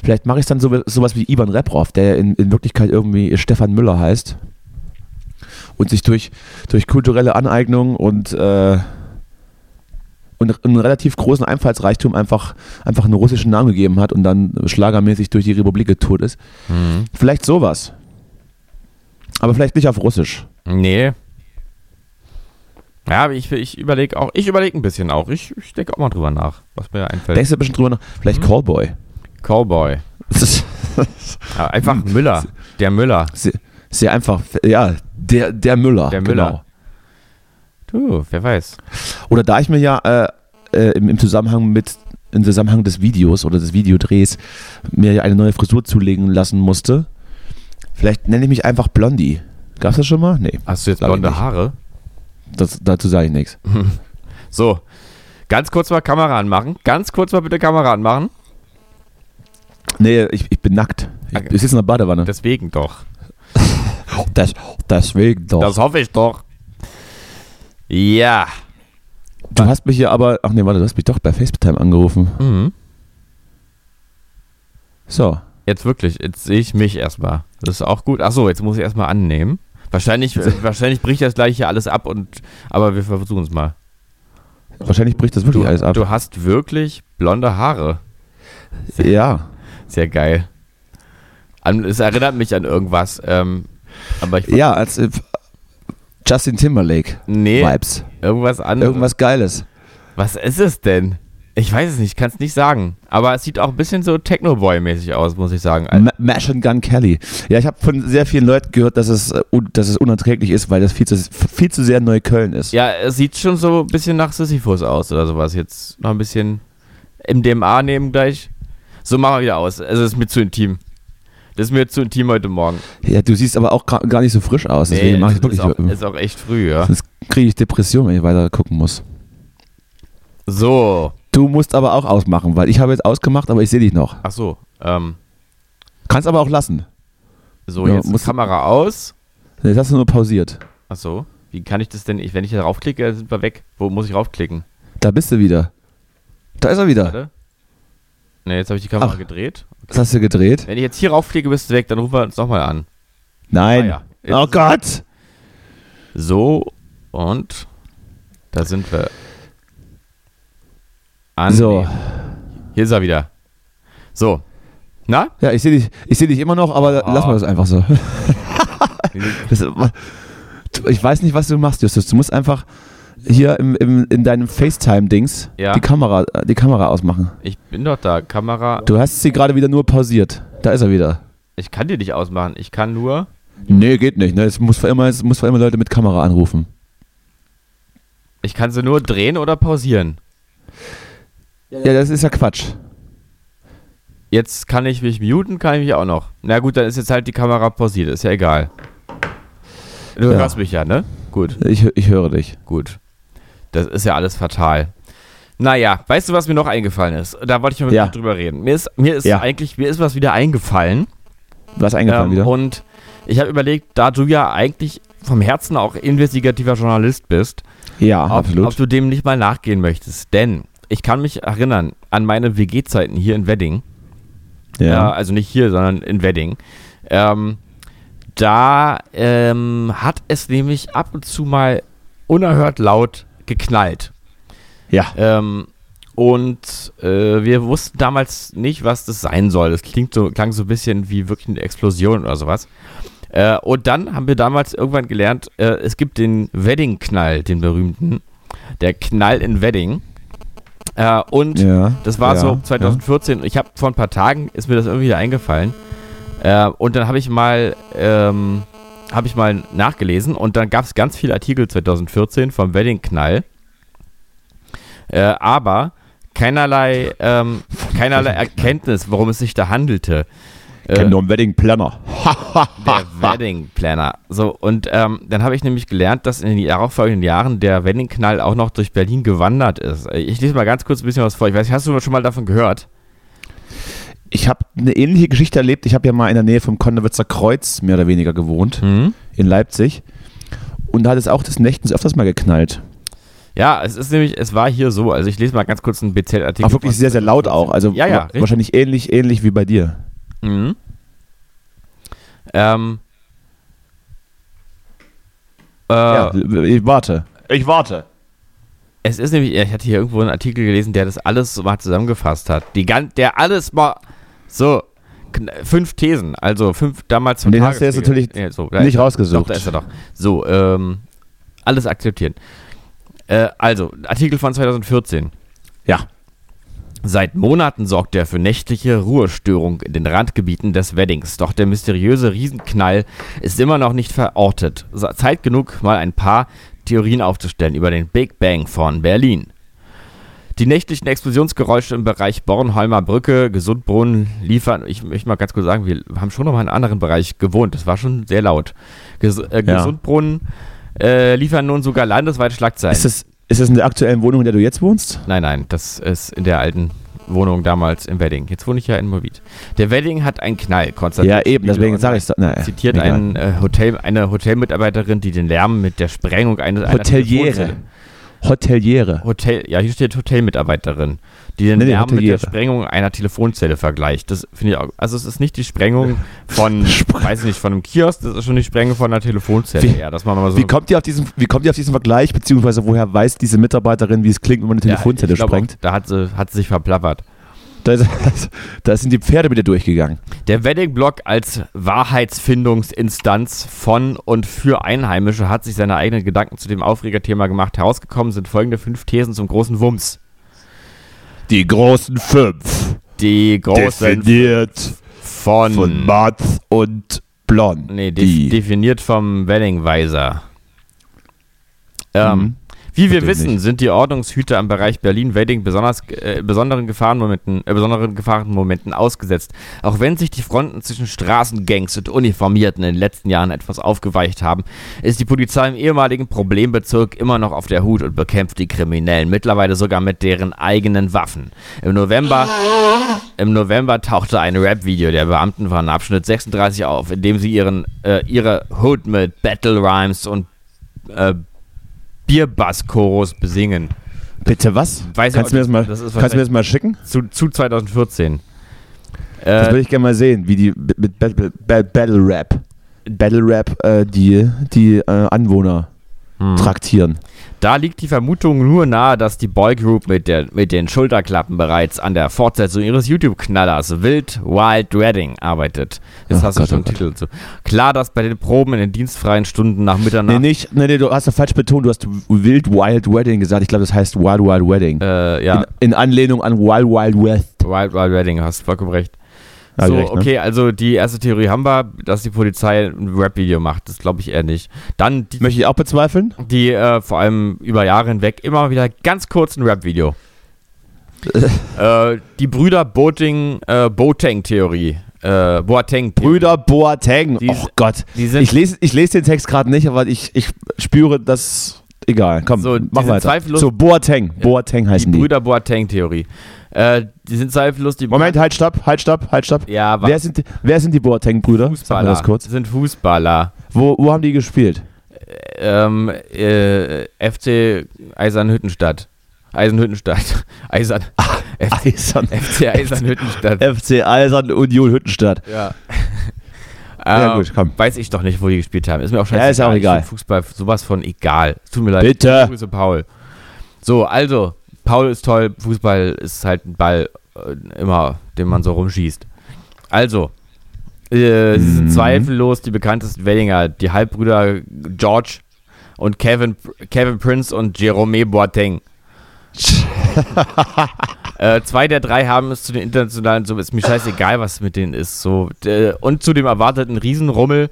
Vielleicht mache ich dann so, sowas wie Ivan Reprov, der in, in Wirklichkeit irgendwie Stefan Müller heißt. Und sich durch, durch kulturelle Aneignung und, äh, und einen relativ großen Einfallsreichtum einfach, einfach einen russischen Namen gegeben hat und dann schlagermäßig durch die Republik getourt ist. Hm. Vielleicht sowas. Aber vielleicht nicht auf Russisch. Nee. Ja, aber ich, ich überlege auch, ich überlege ein bisschen auch. Ich, ich denke auch mal drüber nach, was mir einfällt. Denkst du ein bisschen drüber nach? Vielleicht Mhm. Callboy. Cowboy. Ja, einfach Müller. Der Müller. sehr, sehr einfach. Ja, der, der Müller. Der Müller. Du, wer weiß. Oder da ich mir ja äh, äh, im, im Zusammenhang mit im Zusammenhang des Videos oder des Videodrehs mir eine neue Frisur zulegen lassen musste, vielleicht nenne ich mich einfach Blondie. Gab's das schon mal? Nee, Hast du jetzt blonde. Haare? das, dazu sage ich nichts. So, ganz kurz mal Kamera anmachen. Ganz kurz mal bitte Kamera anmachen. Nee, ich, ich bin nackt. Ich, Okay. ich sitze in der Badewanne. Deswegen doch. Das, deswegen doch. Das hoffe ich doch. Ja. du hast mich hier aber, ach nee, warte, du hast mich doch bei FaceTime angerufen. Mhm. So. Jetzt wirklich, jetzt sehe ich mich erstmal. Das ist auch gut. Achso, jetzt muss ich erstmal annehmen. Wahrscheinlich, wahrscheinlich bricht das gleich hier alles ab und aber wir versuchen es mal. Wahrscheinlich bricht das wirklich Du, alles ab. du hast wirklich blonde Haare. ja. Sehr geil. An, es erinnert mich an irgendwas. Ähm, aber ich Ja, als äh, Justin Timberlake nee, Vibes. irgendwas anderes. Irgendwas Geiles. Was ist es denn? Ich weiß es nicht, kann es nicht sagen. Aber es sieht auch ein bisschen so Technoboy-mäßig aus, muss ich sagen. Ma Mash and Gun Kelly. Ja, ich habe von sehr vielen Leuten gehört, dass es, äh, dass es unerträglich ist, weil das viel zu, viel zu sehr Neukölln ist. Ja, es sieht schon so ein bisschen nach Sisyphus aus oder sowas. Jetzt noch ein bisschen MDMA nehmen gleich. So machen wir wieder aus. Also, es ist mir zu intim. Das ist mir zu intim heute Morgen. Ja, du siehst aber auch gar nicht so frisch aus. Deswegen mache ich ist, wirklich. auch, ist auch echt früh, ja. Sonst kriege ich Depression, wenn ich weiter gucken muss. So. Du musst aber auch ausmachen, weil ich habe jetzt ausgemacht, aber ich sehe dich noch. Ach so. Ähm, Kannst aber auch lassen. so, Ja, jetzt musst- Kamera aus. Jetzt hast du nur pausiert. Ach so. Wie kann ich das denn? Ich, wenn ich da raufklicke, dann sind wir weg. Wo muss ich raufklicken? Da bist du wieder. Da ist er wieder. Warte. Ne, jetzt habe ich die Kamera Ach. gedreht. Was hast du gedreht? Wenn ich jetzt hier raufklicke, bist du weg, dann rufen wir uns nochmal an. Nein. Ah ja. Oh Gott. So, und da sind wir. An So. Hier ist er wieder. So. Na? Ja, ich sehe dich, ich seh dich immer noch, aber Oh. lass mal das einfach so. Das, ich weiß nicht, was du machst, Justus. Du musst einfach hier im, im, in deinem FaceTime-Dings Ja. die, Kamera, die Kamera ausmachen. Ich bin doch da. Kamera. Du hast sie gerade wieder nur pausiert. Da ist er wieder. Ich kann die nicht ausmachen. Ich kann nur. Nee, geht nicht. Ne? Es muss für immer, es muss für immer Leute mit Kamera anrufen. Ich kann sie nur drehen oder pausieren. Ja, das ist ja Quatsch. Jetzt kann ich mich muten, kann ich mich auch noch. Na gut, dann ist jetzt halt die Kamera pausiert. Ist ja egal. Du Ja. hörst mich ja, ne? Gut, Ich, ich höre dich. gut. Das ist ja alles fatal. Naja, weißt du, was mir noch eingefallen ist? Da wollte ich mal mit Ja. dir drüber reden. Mir ist, mir ist Ja. eigentlich, mir ist was wieder eingefallen. Was eingefallen Ähm, wieder? Und ich habe überlegt, da du ja eigentlich vom Herzen auch investigativer Journalist bist, Ja, ob, absolut. ob du dem nicht mal nachgehen möchtest. Denn ich kann mich erinnern an meine WG-Zeiten hier in Wedding. Ja. also nicht hier, sondern in Wedding. Ähm, da ähm, hat es nämlich ab und zu mal unerhört laut geknallt. ja. Ähm, und äh, wir wussten damals nicht, was das sein soll. Das klingt so, klang so ein bisschen wie wirklich eine Explosion oder sowas. Äh, und dann haben wir damals irgendwann gelernt, äh, es gibt den Wedding-Knall, den berühmten. Der Knall in Wedding. Äh, und ja. das war ja, so 2014. Ich habe vor ein paar Tagen ist mir das irgendwie wieder eingefallen. Äh, und dann habe ich mal ähm, habe ich mal nachgelesen und dann gab es ganz viele Artikel 2014 vom Wedding-Knall. Äh, aber keinerlei ähm, keinerlei Erkenntnis, worum es sich da handelte. Ich kenn Äh, nur einen Wedding Planner. der Wedding Planner. So, und ähm, dann habe ich nämlich gelernt, dass in den darauffolgenden Jahren der Wedding Knall auch noch durch Berlin gewandert ist. Ich lese mal ganz kurz ein bisschen was vor. Ich weiß nicht, hast du schon mal davon gehört? Ich habe eine ähnliche Geschichte erlebt. Ich habe ja mal in der Nähe vom Konnewitzer Kreuz mehr oder weniger gewohnt, Mhm. in Leipzig. Und da hat es auch des Nächtens öfters mal geknallt. Ja, es ist nämlich, es war hier so, also ich lese mal ganz kurz einen BZ-Artikel. Auch wirklich sehr, sehr laut auch. Also Ja, ja, wahrscheinlich ähnlich, ähnlich wie bei dir. Mhm. Ähm. Äh, Ja, ich warte. Ich warte. Es ist nämlich, ich hatte hier irgendwo einen Artikel gelesen, der das alles so mal zusammengefasst hat. Die gan der alles mal so fünf Thesen, also fünf damals zum Den hast du jetzt natürlich Ja, so, nicht ist rausgesucht. Doch, da ist er doch. So, ähm, alles akzeptieren. Äh, also, Artikel von 2014. Ja. Seit Monaten sorgt er für nächtliche Ruhestörung in den Randgebieten des Weddings. Doch der mysteriöse Riesenknall ist immer noch nicht verortet. Zeit genug, mal ein paar Theorien aufzustellen über den Big Bang von Berlin. Die nächtlichen Explosionsgeräusche im Bereich Bornholmer Brücke, Gesundbrunnen liefern, ich möchte mal ganz kurz sagen, wir haben schon noch mal in einem anderen Bereich gewohnt, das war schon sehr laut. Ges äh, Ja. Gesundbrunnen äh, liefern nun sogar landesweit Schlagzeilen. Ist das, ist das in der aktuellen Wohnung, in der du jetzt wohnst? Nein, nein, das ist in der alten Wohnung damals im Wedding. Jetzt wohne ich ja in Moabit. Der Wedding hat einen Knall, konstatiert. Ja, eben, deswegen sage ich es. Zitiert ein, äh, Hotel, eine Hotelmitarbeiterin, die den Lärm mit der Sprengung eines einer Hoteliere. Telefonzelle- Hoteliere. Hotel, ja, hier steht Hotelmitarbeiterin, die den Nee, nee, Lärm mit der. Sprengung einer Telefonzelle vergleicht. Das finde ich auch. Also es ist nicht die Sprengung von, weiß ich nicht, von einem Kiosk, das ist schon die Sprengung von einer Telefonzelle. Wie- ja, dass man mal so Wie kommt, ihr auf diesen, wie kommt ihr auf diesen Vergleich, beziehungsweise woher weiß diese Mitarbeiterin, wie es klingt, wenn man eine Ja, Telefonzelle glaub sprengt? Auch, da hat sie, hat sie sich verplappert. Da, da sind die Pferde wieder durchgegangen. Der Wedding-Blog als Wahrheitsfindungsinstanz von und für Einheimische hat sich seine eigenen Gedanken zu dem Aufregerthema gemacht. Herausgekommen sind folgende fünf Thesen zum großen Wumms. Die großen fünf. Die großen definiert von, von Matt und Blond. nee, def die. definiert vom Wedding-Weiser. Ähm, Mhm. Wie wir wissen, nicht. sind die Ordnungshüter am Bereich Berlin-Wedding besonders äh, besonderen Gefahrenmomenten, äh, besonderen Gefahrenmomenten ausgesetzt. Auch wenn sich die Fronten zwischen Straßengangs und Uniformierten in den letzten Jahren etwas aufgeweicht haben, ist die Polizei im ehemaligen Problembezirk immer noch auf der Hut und bekämpft die Kriminellen, mittlerweile sogar mit deren eigenen Waffen. Im November, im November tauchte ein Rap-Video der Beamten von Abschnitt 36 auf, in dem sie ihren, äh, ihre Hood mit Battle Rhymes und äh, Bierbass-Chorus besingen. Bitte was? Weiß kannst ich du mir das mal, kannst du mir das mal schicken? Zu, zu 2014. Das Äh, würde ich gerne mal sehen, wie die mit Battle, Ba- Battle Rap, Battle Rap äh, die, die äh, Anwohner hm. traktieren. Da liegt die Vermutung nur nahe, dass die Boygroup mit, der, mit den Schulterklappen bereits an der Fortsetzung ihres YouTube-Knallers Wild Wild Wedding arbeitet. Jetzt Oh hast du Gott, schon oh. Titel dazu. Klar, dass bei den Proben in den dienstfreien Stunden nach Mitternacht. Nee, nicht, nee, nee, du hast das falsch betont, du hast Wild Wild Wedding gesagt. Ich glaube, das heißt Wild Wild Wedding. Äh, ja, In, in Anlehnung an Wild Wild West. Wild Wild Wedding, hast vollkommen recht. Hab so, recht, ne? okay, also die erste Theorie haben wir, dass die Polizei ein Rap-Video macht. Das glaube ich eher nicht. Dann die, Möchte ich auch bezweifeln? die äh, vor allem über Jahre hinweg immer wieder ganz kurz ein Rap-Video. äh, die Brüder Boating, äh, Boateng-Theorie. Äh, Boateng. Brüder Boateng. Die- oh Gott. Die Ich lese, ich lese den Text gerade nicht, aber ich, ich spüre, dass. Egal, komm, So, die mach weiter. zweifellos- So, Boateng. Boateng die heißen die. Brüder Boateng-Theorie. Äh, die sind zweifellos die Moment, halt, stopp, halt, stopp, halt, stopp. Ja, Wer sind, die- wer sind die Boateng-Brüder? Fußballer. das kurz. sind Fußballer. Wo, wo haben die gespielt? Ähm, äh, FC Eisernhüttenstadt. Eisenhüttenstadt. Eisern. FC, Eisern. FC Eisernhüttenstadt. FC Eisern Union Hüttenstadt. Ja. Ja, Ähm, gut, komm. Weiß ich doch nicht, wo die gespielt haben. Ist mir auch Ja, scheißegal. ist auch egal. Fußball sowas von egal. Es Tut mir leid. Bitte. Grüße Paul. So, also, Paul ist toll. Fußball ist halt ein Ball, äh, immer, den man so rumschießt. Also, äh, sie sind Mhm. zweifellos die bekanntesten Wellinger, die Halbbrüder George und Kevin, Kevin Prince und Jerome Boateng. Äh, zwei der drei haben es zu den internationalen, so ist mir scheißegal, was mit denen ist. So, und zu dem erwarteten Riesenrummel,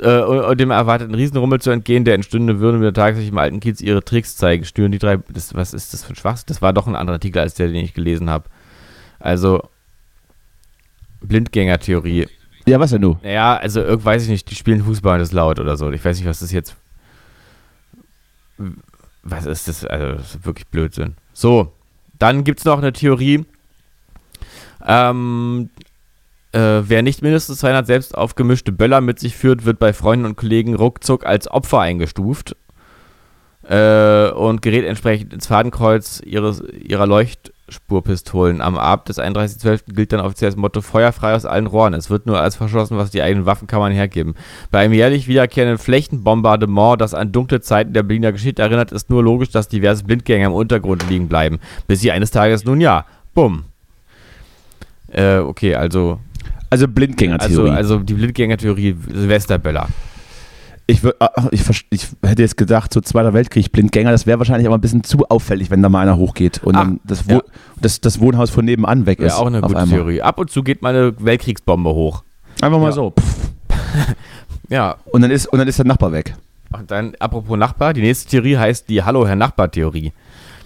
äh, dem erwarteten Riesenrummel zu entgehen, der entstünde, würden wir tagsüber im alten Kiez ihre Tricks zeigen. Stören die drei. Das, was ist das für ein Schwachsinn? Das war doch ein anderer Artikel als der, den ich gelesen habe. Also, Blindgängertheorie. Ja, was denn du? Naja, also weiß ich nicht, die spielen Fußball und das ist laut oder so. Ich weiß nicht, was das jetzt. Was ist das? Also, das ist wirklich Blödsinn. So, dann gibt es noch eine Theorie. Ähm, äh, wer nicht mindestens 200 selbst aufgemischte Böller mit sich führt, wird bei Freunden und Kollegen ruckzuck als Opfer eingestuft äh, und gerät entsprechend ins Fadenkreuz ihres, ihrer Leuchtspurpistolen. Am Abend des 31.12. gilt dann offiziell das Motto Feuerfrei aus allen Rohren. Es wird nur alles verschossen, was die eigenen Waffenkammern hergeben. Bei einem jährlich wiederkehrenden Flächenbombardement, das an dunkle Zeiten der Berliner Geschichte erinnert, ist nur logisch, dass diverse Blindgänger im Untergrund liegen bleiben, bis sie eines Tages, nun ja, bumm. Äh, okay, also, Also Blindgängertheorie. also, also die Blindgängertheorie Silvesterböller. ich, wür- ah, ich, ich hätte jetzt gedacht, so Zweiter Weltkrieg, Blindgänger, das wäre wahrscheinlich aber ein bisschen zu auffällig, wenn da mal einer hochgeht und Ah, dann das, Wo ja. das, das Wohnhaus von nebenan weg ist. Ja, auch eine gute einmal. Theorie. Ab und zu geht mal eine Weltkriegsbombe hoch. Einfach mal Ja. so. Ja, Und dann, ist, und dann ist der Nachbar weg. und dann apropos Nachbar, die nächste Theorie heißt die Hallo Herr Nachbar-Theorie.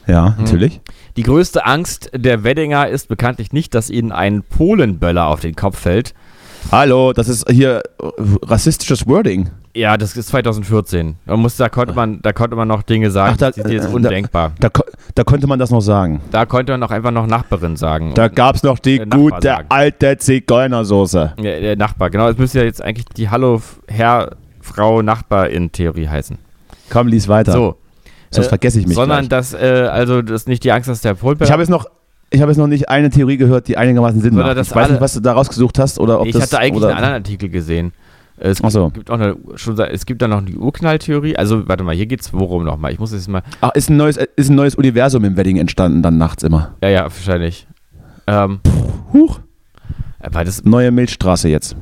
Ja, natürlich. Die größte Angst der Weddinger ist bekanntlich nicht, dass ihnen ein Polenböller auf den Kopf fällt. Hallo, das ist hier äh, rassistisches Wording. Ja, das ist 2014. Man muss, da, konnte man, da konnte man noch Dinge sagen, Ach, da- die sind jetzt äh, da- undenkbar. Da, ko- da konnte man das noch sagen. Da konnte man auch einfach noch Nachbarin sagen. Da gab es noch die Nachbar gute sagen. alte Zigeunersoße. Ja, der Nachbar, genau. Es müsste ja jetzt eigentlich die Hallo Herr, Frau Nachbarin-Theorie heißen. Komm, lies weiter. So. Sonst äh, vergesse ich mich Sondern gleich. dass, äh, also, das ist nicht die Angst, dass der Polper. Ich habe jetzt noch, ich habe jetzt noch nicht eine Theorie gehört, die einigermaßen Sinn macht. dass Ich weiß nicht, was du da rausgesucht hast oder ob ich das hatte eigentlich oder, einen anderen Artikel gesehen. Es Ach so. gibt auch eine, schon, es gibt da noch die Urknalltheorie. Also, warte mal, hier geht's worum nochmal? Ich muss jetzt mal. Ach, ist ein neues, ist ein neues Universum im Wedding entstanden dann nachts immer. Ja, ja, wahrscheinlich. Ähm, Huch. aber das, Neue Milchstraße jetzt.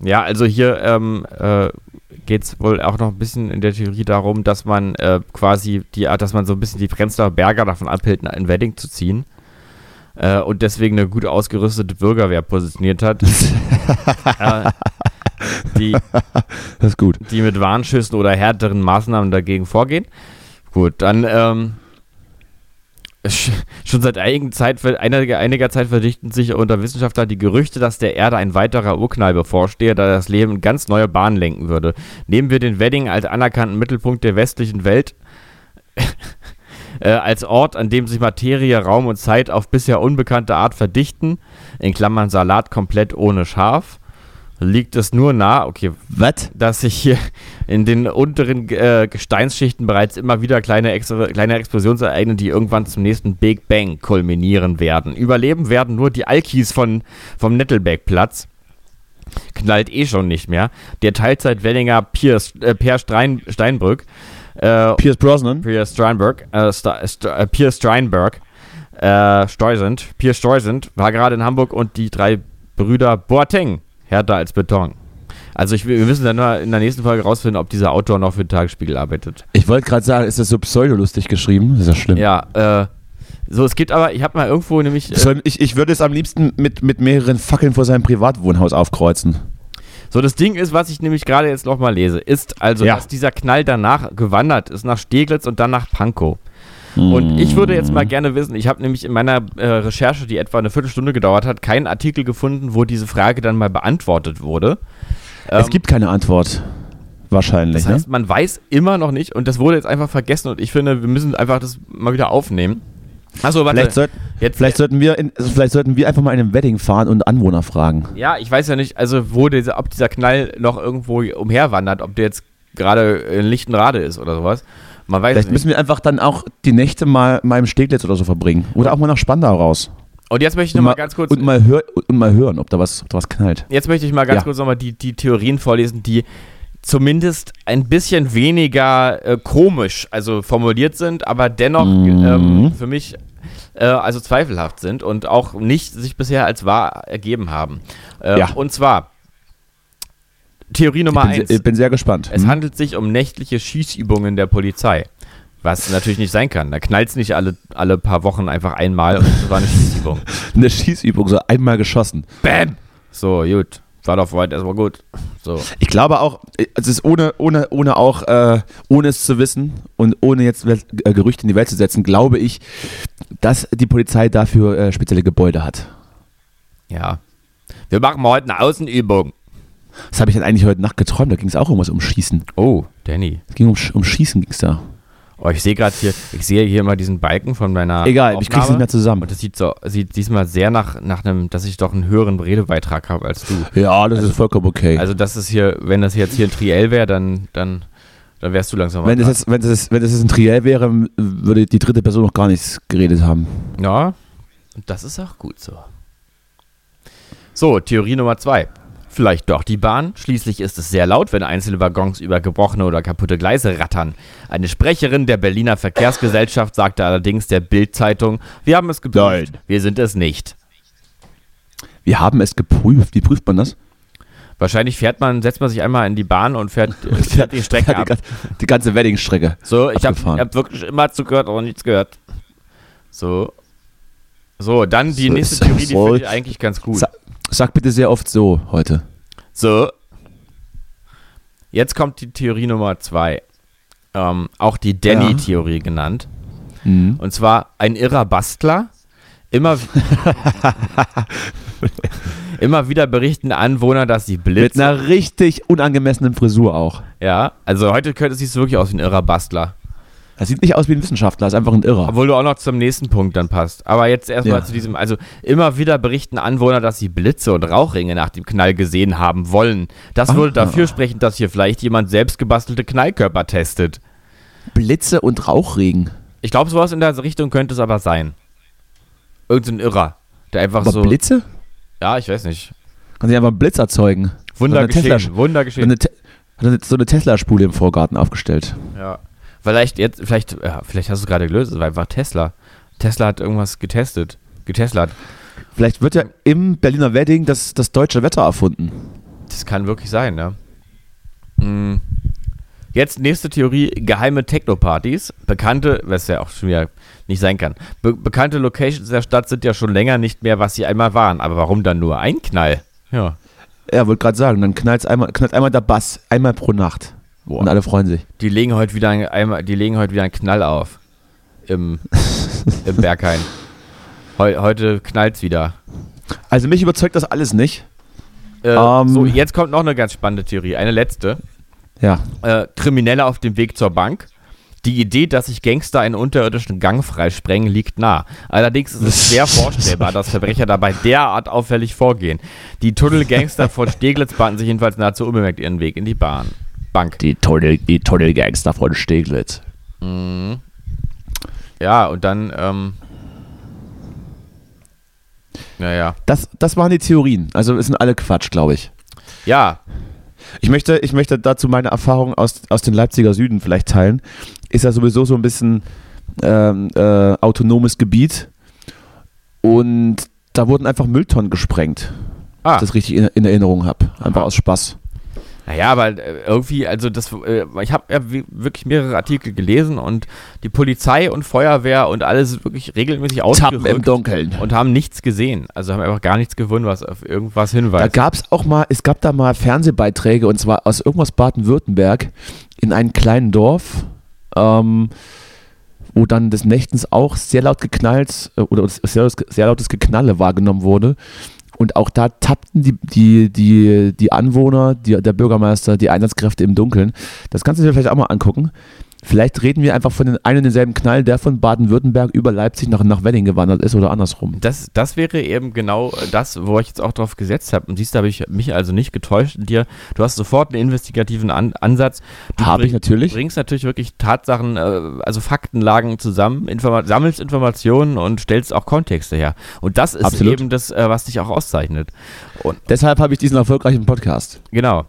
ja, also hier ähm, äh, geht es wohl auch noch ein bisschen in der Theorie darum, dass man äh, quasi die, dass man so ein bisschen die Prenzlauer Berger davon abhält, ein Wedding zu ziehen. Äh, und deswegen eine gut ausgerüstete Bürgerwehr positioniert hat. äh, die, Das ist gut. die mit Warnschüssen oder härteren Maßnahmen dagegen vorgehen. Gut, dann ähm, schon seit einigen Zeit, einiger, einiger Zeit verdichten sich unter Wissenschaftlern die Gerüchte, dass der Erde ein weiterer Urknall bevorstehe, da das Leben ganz neue Bahnen lenken würde. Nehmen wir den Wedding als anerkannten Mittelpunkt der westlichen Welt äh, als Ort, an dem sich Materie, Raum und Zeit auf bisher unbekannte Art verdichten, in Klammern Salat komplett ohne Schaf, liegt es nur nah, okay, Was? dass sich hier in den unteren äh, Gesteinsschichten bereits immer wieder kleine, Ex kleine Explosionen ereignen, die irgendwann zum nächsten Big Bang kulminieren werden. Überleben werden nur die Alkis von, vom Nettelbergplatz. Knallt eh schon nicht mehr. Der Teilzeit-Wellinger Piers, äh, Per Strein, Steinbrück, äh, Pierce Brosnan? Pierre Steinberg, äh, Sta- Sta- äh, Pierre Steinberg, äh, Steusend, Pierre Steusend war gerade in Hamburg und die drei Brüder Boateng, härter als Beton. Also ich, wir müssen dann in der nächsten Folge rausfinden, ob dieser Autor noch für den Tagesspiegel arbeitet. Ich wollte gerade sagen, ist das so pseudolustig geschrieben? Das ist ja schlimm. Ja, äh, so, es gibt aber, ich habe mal irgendwo nämlich, äh, Ich, ich würde es am liebsten mit, mit mehreren Fackeln vor seinem Privatwohnhaus aufkreuzen. so das Ding ist, was ich nämlich gerade jetzt nochmal lese, ist also, Ja. dass dieser Knall danach gewandert ist nach Steglitz und dann nach Pankow. Und ich würde jetzt mal gerne wissen, ich habe nämlich in meiner äh, Recherche, die etwa eine Viertelstunde gedauert hat, keinen Artikel gefunden, wo diese Frage dann mal beantwortet wurde. Es Ähm, gibt keine Antwort. Wahrscheinlich, Das heißt, man weiß immer noch nicht und das wurde jetzt einfach vergessen und ich finde, wir müssen einfach das mal wieder aufnehmen. Achso, ne? warte. Vielleicht, sollten, jetzt, vielleicht, sollten wir in, also vielleicht sollten wir einfach mal in einem Wedding fahren und Anwohner fragen. ja, ich weiß ja nicht, also wo dieser, ob dieser Knall noch irgendwo umherwandert, ob der jetzt gerade in Lichtenrade ist oder sowas. Man weiß Vielleicht nicht. müssen wir einfach dann auch die Nächte mal, mal im Steglitz oder so verbringen. Oder auch mal nach Spandau raus. Und jetzt möchte ich nochmal mal, ganz kurz, und, mal hör, und mal hören, ob da was, ob da was knallt. jetzt möchte ich mal ganz Ja. kurz nochmal die, die Theorien vorlesen, die zumindest ein bisschen weniger äh, komisch, also formuliert sind, aber dennoch Mhm. ähm, für mich äh, also zweifelhaft sind und auch nicht sich bisher als wahr ergeben haben. Äh, Ja. Und zwar Theorie Nummer ich bin, eins. ich bin sehr gespannt. Es Hm? handelt sich um nächtliche Schießübungen der Polizei. Was natürlich nicht sein kann. Da knallt es nicht alle, alle paar Wochen einfach einmal und es war eine Schießübung. Eine Schießübung, so einmal geschossen. Bam! So, gut. War doch weit erstmal gut. So. Ich glaube auch, es ist ohne, ohne, ohne auch, äh, ohne es zu wissen und ohne jetzt äh, Gerüchte in die Welt zu setzen, glaube ich, dass die Polizei dafür äh, spezielle Gebäude hat. Ja. Wir machen mal heute eine Außenübung. Das habe ich dann eigentlich heute Nacht geträumt, da ging es auch irgendwas um Schießen. Oh, Danny. Es ging um, um Schießen ging es da. Oh, ich sehe gerade hier, ich sehe hier mal diesen Balken von meiner. Egal, ich krieg's Aufnahme. nicht mehr zusammen. Und das sieht so, sieht diesmal sehr nach, nach einem, dass ich doch einen höheren Redebeitrag habe als du. Ja, das ist vollkommen okay. Also, das ist hier, wenn das jetzt hier ein Triell wäre, dann, dann, dann wärst du langsam wenn, es dran. jetzt, wenn, es, jetzt- wenn es jetzt ein Triell wäre, würde die dritte Person noch gar nichts geredet haben. Ja, und das ist auch gut so. So, Theorie Nummer zwei. Vielleicht doch die Bahn. Schließlich ist es sehr laut, wenn einzelne Waggons über gebrochene oder kaputte Gleise rattern. Eine Sprecherin der Berliner Verkehrsgesellschaft sagte allerdings der Bild-Zeitung, wir haben es geprüft, Nein. wir sind es nicht. Wir haben es geprüft. Wie prüft man das? Wahrscheinlich fährt man, setzt man sich einmal in die Bahn und fährt, äh, fährt die Strecke ab. die ganze Wedding-Strecke. So, ich habe hab wirklich immer zugehört, aber nichts gehört. So. So, dann die So, nächste so, Theorie, die finde ich eigentlich ganz gut. Sa sag bitte sehr oft so heute. So. Jetzt kommt die Theorie Nummer zwei. Ähm, auch die Danny-Theorie genannt. Mhm. Und zwar ein irrer Bastler. Immer, immer wieder berichten Anwohner, dass sie Mit Blitze, einer richtig unangemessenen Frisur auch. Ja, also heute könnte es sich wirklich aus wie ein irrer Bastler. Er sieht nicht aus wie ein Wissenschaftler, ist einfach ein Irrer. Obwohl du auch noch zum nächsten Punkt dann passt. Aber jetzt erstmal Ja. zu diesem, also immer wieder berichten Anwohner, dass sie Blitze und Rauchringe nach dem Knall gesehen haben wollen. Das würde Ah. dafür sprechen, dass hier vielleicht jemand selbst gebastelte Knallkörper testet. Blitze und Rauchregen. Ich glaube, sowas in der Richtung könnte es aber sein. Irgend so ein Irrer, der einfach Aber so. Blitze? Ja, ich weiß nicht. Kann sich einfach einen Blitz erzeugen. Wunder So eine Tesla- geschehen, Wunder So geschehen. eine, hat er so eine Tesla-Spule im Vorgarten aufgestellt. Ja. Vielleicht jetzt, vielleicht, ja, vielleicht hast du es gerade gelöst, es war einfach Tesla. Tesla hat irgendwas getestet. Geteslat. Vielleicht wird ja im Berliner Wedding das, das deutsche Wetter erfunden. Das kann wirklich sein, ne? Mm. Jetzt nächste Theorie: geheime Techno-Partys. Bekannte, was ja auch schon wieder nicht sein kann. Be bekannte Locations der Stadt sind ja schon länger nicht mehr, was sie einmal waren. Aber warum dann nur ein Knall? Ja. Ja, wollte gerade sagen, dann knallt einmal, knallt einmal der Bass, einmal pro Nacht. Boah. Und alle freuen sich. Die legen heute wieder ein, einmal, die legen heute wieder einen Knall auf. Im, im Berghain. Heu, heute knallt's wieder. Also mich überzeugt das alles nicht. Äh, Ähm. so, jetzt kommt noch eine ganz spannende Theorie. Eine letzte. Ja. äh, Kriminelle auf dem Weg zur Bank. Die Idee, dass sich Gangster einen unterirdischen Gang freisprengen, liegt nah. Allerdings ist es schwer vorstellbar, dass Verbrecher dabei derart auffällig vorgehen. Die Tunnelgangster von Steglitz bahnten sich jedenfalls nahezu unbemerkt ihren Weg in die Bahn. Bank. Die Tunnel, die Tunnelgangster von Steglitz. Ja, und dann, ähm, naja. Das, das waren die Theorien. Also es sind alle Quatsch, glaube ich. Ja, Ich möchte, ich möchte dazu meine Erfahrung aus, aus dem Leipziger Süden vielleicht teilen. Ist ja sowieso so ein bisschen ähm, äh, autonomes Gebiet. Und da wurden einfach Mülltonnen gesprengt. Ah. Wenn ich das richtig in, in Erinnerung habe. Einfach aus Spaß. Naja, aber äh, irgendwie, also das, äh, ich habe ja wi- wirklich mehrere Artikel gelesen und die Polizei und Feuerwehr und alles wirklich regelmäßig Tappen im ausgerückt Dunkeln. und haben nichts gesehen. Also haben einfach gar nichts gefunden, was auf irgendwas Da hinweist. gab es auch mal, es gab da mal Fernsehbeiträge und zwar aus irgendwas Baden-Württemberg in einem kleinen Dorf, ähm, wo dann des Nächtens auch sehr laut geknallt äh, oder sehr, sehr lautes Geknalle wahrgenommen wurde. Und auch da tappten die, die, die, die Anwohner, die, der Bürgermeister, die Einsatzkräfte im Dunkeln. Das kannst du dir vielleicht auch mal angucken. Vielleicht reden wir einfach von den einen und denselben Knall, der von Baden-Württemberg über Leipzig nach, nach Wedding gewandert ist oder andersrum. Das, das wäre eben genau das, wo ich jetzt auch drauf gesetzt habe. Und siehst du, habe ich mich also nicht getäuscht in dir. Du hast sofort einen investigativen An Ansatz. Du Habe ich natürlich. bringst natürlich wirklich Tatsachen, äh, also Faktenlagen zusammen, informa sammelst Informationen und stellst auch Kontexte her. Und das ist Absolut. eben das, äh, was dich auch auszeichnet. Und Deshalb habe ich diesen erfolgreichen Podcast. genau.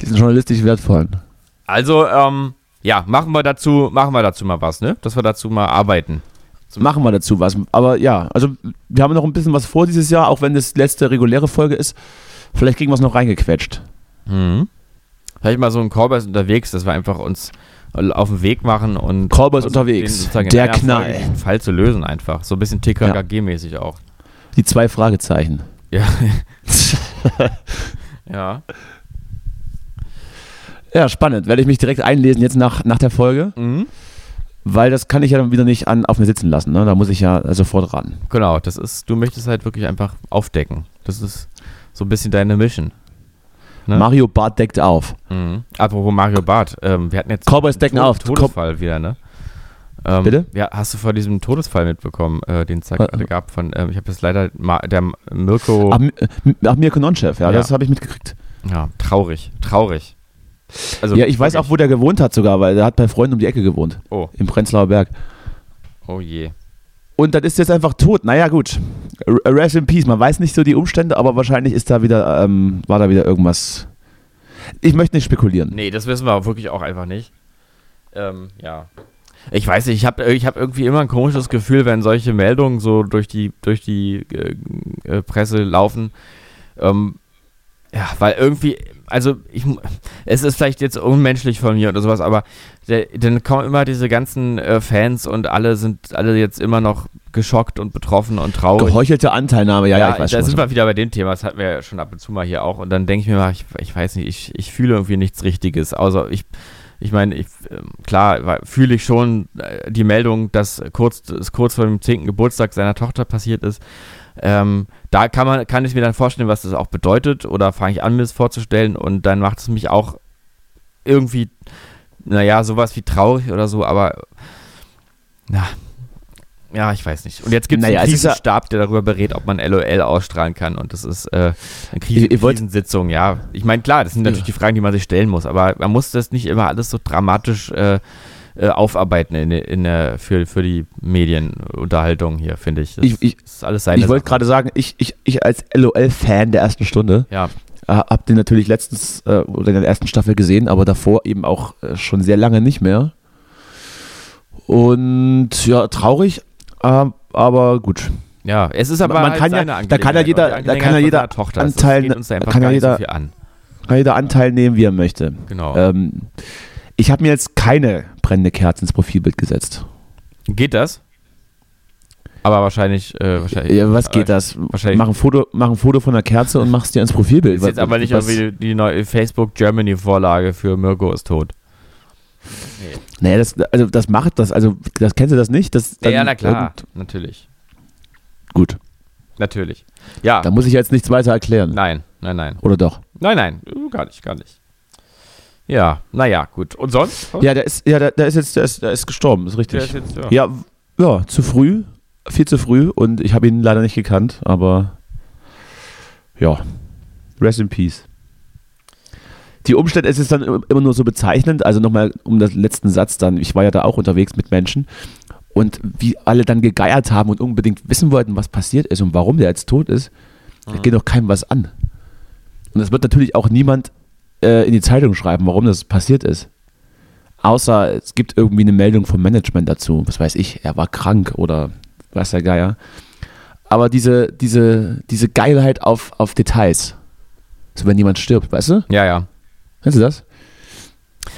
Diesen journalistisch wertvollen. Also, ähm, ja, machen wir dazu, machen wir dazu mal was, ne? Dass wir dazu mal arbeiten. machen wir dazu was. Aber ja, also wir haben noch ein bisschen was vor dieses Jahr, auch wenn das letzte reguläre Folge ist. Vielleicht kriegen wir es noch reingequetscht. Mhm. Vielleicht mal so ein Callboys unterwegs, dass wir einfach uns auf den Weg machen und Callboys unterwegs. Der Knall. Fall zu lösen einfach. So ein bisschen TKKG-mäßig auch. Die zwei Fragezeichen. Ja. ja. Ja, spannend. Werde ich mich direkt einlesen jetzt nach, nach der Folge, Mhm. weil das kann ich ja dann wieder nicht an, auf mir sitzen lassen. Ne? Da muss ich ja sofort ran. Genau, das ist, du möchtest halt wirklich einfach aufdecken. Das ist so ein bisschen deine Mission. Ne? Mario Bart deckt auf. Mhm. Apropos Mario Barth, ähm, wir hatten jetzt Cowboys decken Tod- auf. Todesfall wieder, ne? Ähm, Bitte? Ja, hast du vor diesem Todesfall mitbekommen, äh, den es da Wa- gerade gab von, ähm, ich habe das leider, Ma der Mirko, äh, ach Mirko Nonchef, ja, Ja. das habe ich mitgekriegt. ja, traurig, traurig. Also, ja, ich weiß auch, wo der gewohnt hat sogar, weil der hat bei Freunden um die Ecke gewohnt. Oh, Im Prenzlauer Berg. oh je. Und das ist jetzt einfach tot. Naja, gut. Rest in Peace. Man weiß nicht so die Umstände, aber wahrscheinlich ist da wieder, ähm, war da wieder irgendwas. Ich möchte nicht spekulieren. Nee, das wissen wir wirklich auch einfach nicht. Ähm, ja. Ich weiß nicht, ich habe ich hab irgendwie immer ein komisches Gefühl, wenn solche Meldungen so durch die, durch die äh, äh, Presse laufen. Ähm, ja, weil irgendwie, also ich, es ist vielleicht jetzt unmenschlich von mir oder sowas, aber der, dann kommen immer diese ganzen äh, Fans und alle sind alle jetzt immer noch geschockt und betroffen und traurig. Geheuchelte Anteilnahme, ja, ja, ich weiß da schon. sind wir wieder bei dem Thema, das hatten wir ja schon ab und zu mal hier auch. Und dann denke ich mir mal, ich, ich weiß nicht, ich, ich fühle irgendwie nichts Richtiges. Außer ich, ich meine, ich, ähm, klar fühle ich schon äh, die Meldung, dass kurz, es kurz vor dem 10. Geburtstag seiner Tochter passiert ist. Ähm, da kann man, kann ich mir dann vorstellen, was das auch bedeutet, oder fange ich an, mir das vorzustellen, und dann macht es mich auch irgendwie, naja, sowas wie traurig oder so, aber na, ja, ich weiß nicht. Und jetzt gibt es Naja, einen es ist ja- Krisenstab, der darüber berät, ob man LOL ausstrahlen kann. Und das ist äh, eine Krise Ihr- ihr Krisensitzung, ja. Ich meine, klar, das sind natürlich die Fragen, die man sich stellen muss, aber man muss das nicht immer alles so dramatisch äh, äh, aufarbeiten in, in, der- für, für die Medienunterhaltung hier, finde ich. Das Ich- ich- ist alles seine Ich wollte gerade sagen, ich, ich, ich als LOL-Fan der ersten Stunde Ja, äh, habe den natürlich letztens äh, oder in der ersten Staffel gesehen, aber davor eben auch äh, schon sehr lange nicht mehr. Und ja, traurig, äh, aber gut. ja, es ist aber Man halt kann ja- da kann ja jeder- da kann ja jeder Tochter. Anteil- uns einfach kann ja gar nicht jeder- so viel an. Kann jeder Anteil nehmen, wie er möchte. Genau. Ähm, ich habe mir jetzt keine brennende Kerze ins Profilbild gesetzt. Geht das? Aber wahrscheinlich, äh, wahrscheinlich. Ja, was geht das? wahrscheinlich- Mach ein, Foto, mach ein Foto von der Kerze und machst dir ins Profilbild. Ist jetzt aber nicht Was- irgendwie die neue Facebook Germany Vorlage für Mirko ist tot. Nee, das, also das macht das, also das kennst du das nicht? Das, Ja, ja, dann na klar. Natürlich. Gut, Natürlich. Ja. da muss ich jetzt nichts weiter erklären. Nein, nein, nein. Oder doch? Nein, nein. Gar nicht, gar nicht. Ja, naja, gut. Und sonst? Ja, der ist, ja, der, der ist jetzt, der ist, der ist gestorben, ist richtig. Ist jetzt, ja. ja, ja, zu früh, viel zu früh und ich habe ihn leider nicht gekannt, aber ja, rest in peace. Die Umstände, es ist dann immer nur so bezeichnend, also nochmal um den letzten Satz dann, ich war ja da auch unterwegs mit Menschen und wie alle dann gegeiert haben und unbedingt wissen wollten, was passiert ist und warum der jetzt tot ist, da geht doch keinem was an. Und es wird natürlich auch niemand äh, in die Zeitung schreiben, warum das passiert ist. Außer es gibt irgendwie eine Meldung vom Management dazu. Was weiß ich, er war krank oder weiß der Geier. Aber diese, diese, diese Geilheit auf, auf Details. So wenn jemand stirbt, weißt du? Ja, ja. Kennst du das?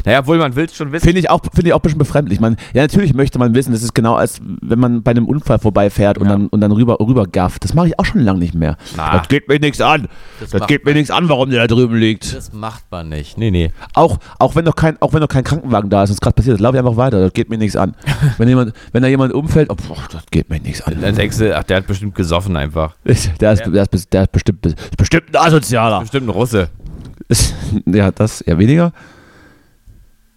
Naja, obwohl man will es schon wissen. Finde ich, auch, finde ich auch ein bisschen befremdlich. Man, ja, natürlich möchte man wissen, das ist genau als wenn man bei einem Unfall vorbeifährt und Ja. dann, und dann rüber, rüber gafft. Das mache ich auch schon lange nicht mehr. Na. Das geht mir nichts an. Das Das, geht mir nichts an, warum der da drüben liegt. Das macht man nicht. Nee, nee. Auch, auch, wenn noch kein, auch wenn noch kein Krankenwagen da ist und es gerade passiert laufe ich einfach weiter. Das geht mir nichts an. wenn, jemand, wenn da jemand umfällt, oh, boah, das geht mir nichts an. Dann denkst du, ach, der hat bestimmt gesoffen einfach. Der ist, der ist, der ist, der ist bestimmt, ist bestimmt ein Asozialer. Bestimmt ein Russe. Ja, das eher weniger.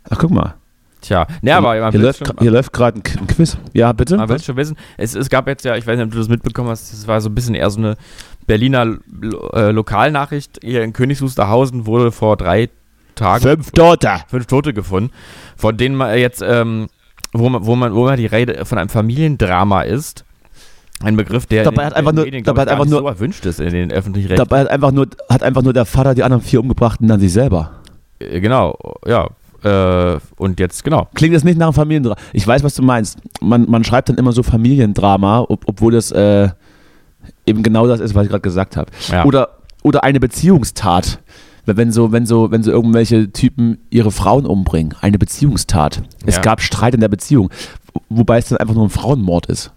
Ach, guck mal. Tja, ne, aber man hier, läuft, schon, hier läuft gerade ein, Quiz. Ja, bitte? man will schon wissen. Es, es gab jetzt ja, ich weiß nicht, ob du das mitbekommen hast, das war so ein bisschen eher so eine Berliner äh, Lokalnachricht. Hier in Königs Wusterhausen wurde vor drei Tagen Fünf Tote. fünf Tote gefunden, von denen man jetzt, ähm, wo man, wo man, wo man die Rede von einem Familiendrama ist. Ein Begriff, der Dabei hat einfach nur- glaub dabei hat einfach nur- so erwünscht ist in den öffentlichen Rechten. Dabei hat einfach, nur, hat einfach nur der Vater die anderen vier umgebracht und dann sich selber. Äh, Genau, ja. Äh, und jetzt, genau. Klingt das nicht nach einem Familiendrama? Ich weiß, was du meinst. Man, man schreibt dann immer so Familiendrama, ob, obwohl das äh, eben genau das ist, was ich gerade gesagt habe. Ja. Oder, oder eine Beziehungstat. Wenn so, wenn, so, wenn so irgendwelche Typen ihre Frauen umbringen. Eine Beziehungstat. Es Ja. gab Streit in der Beziehung. Wobei es dann einfach nur ein Frauenmord ist.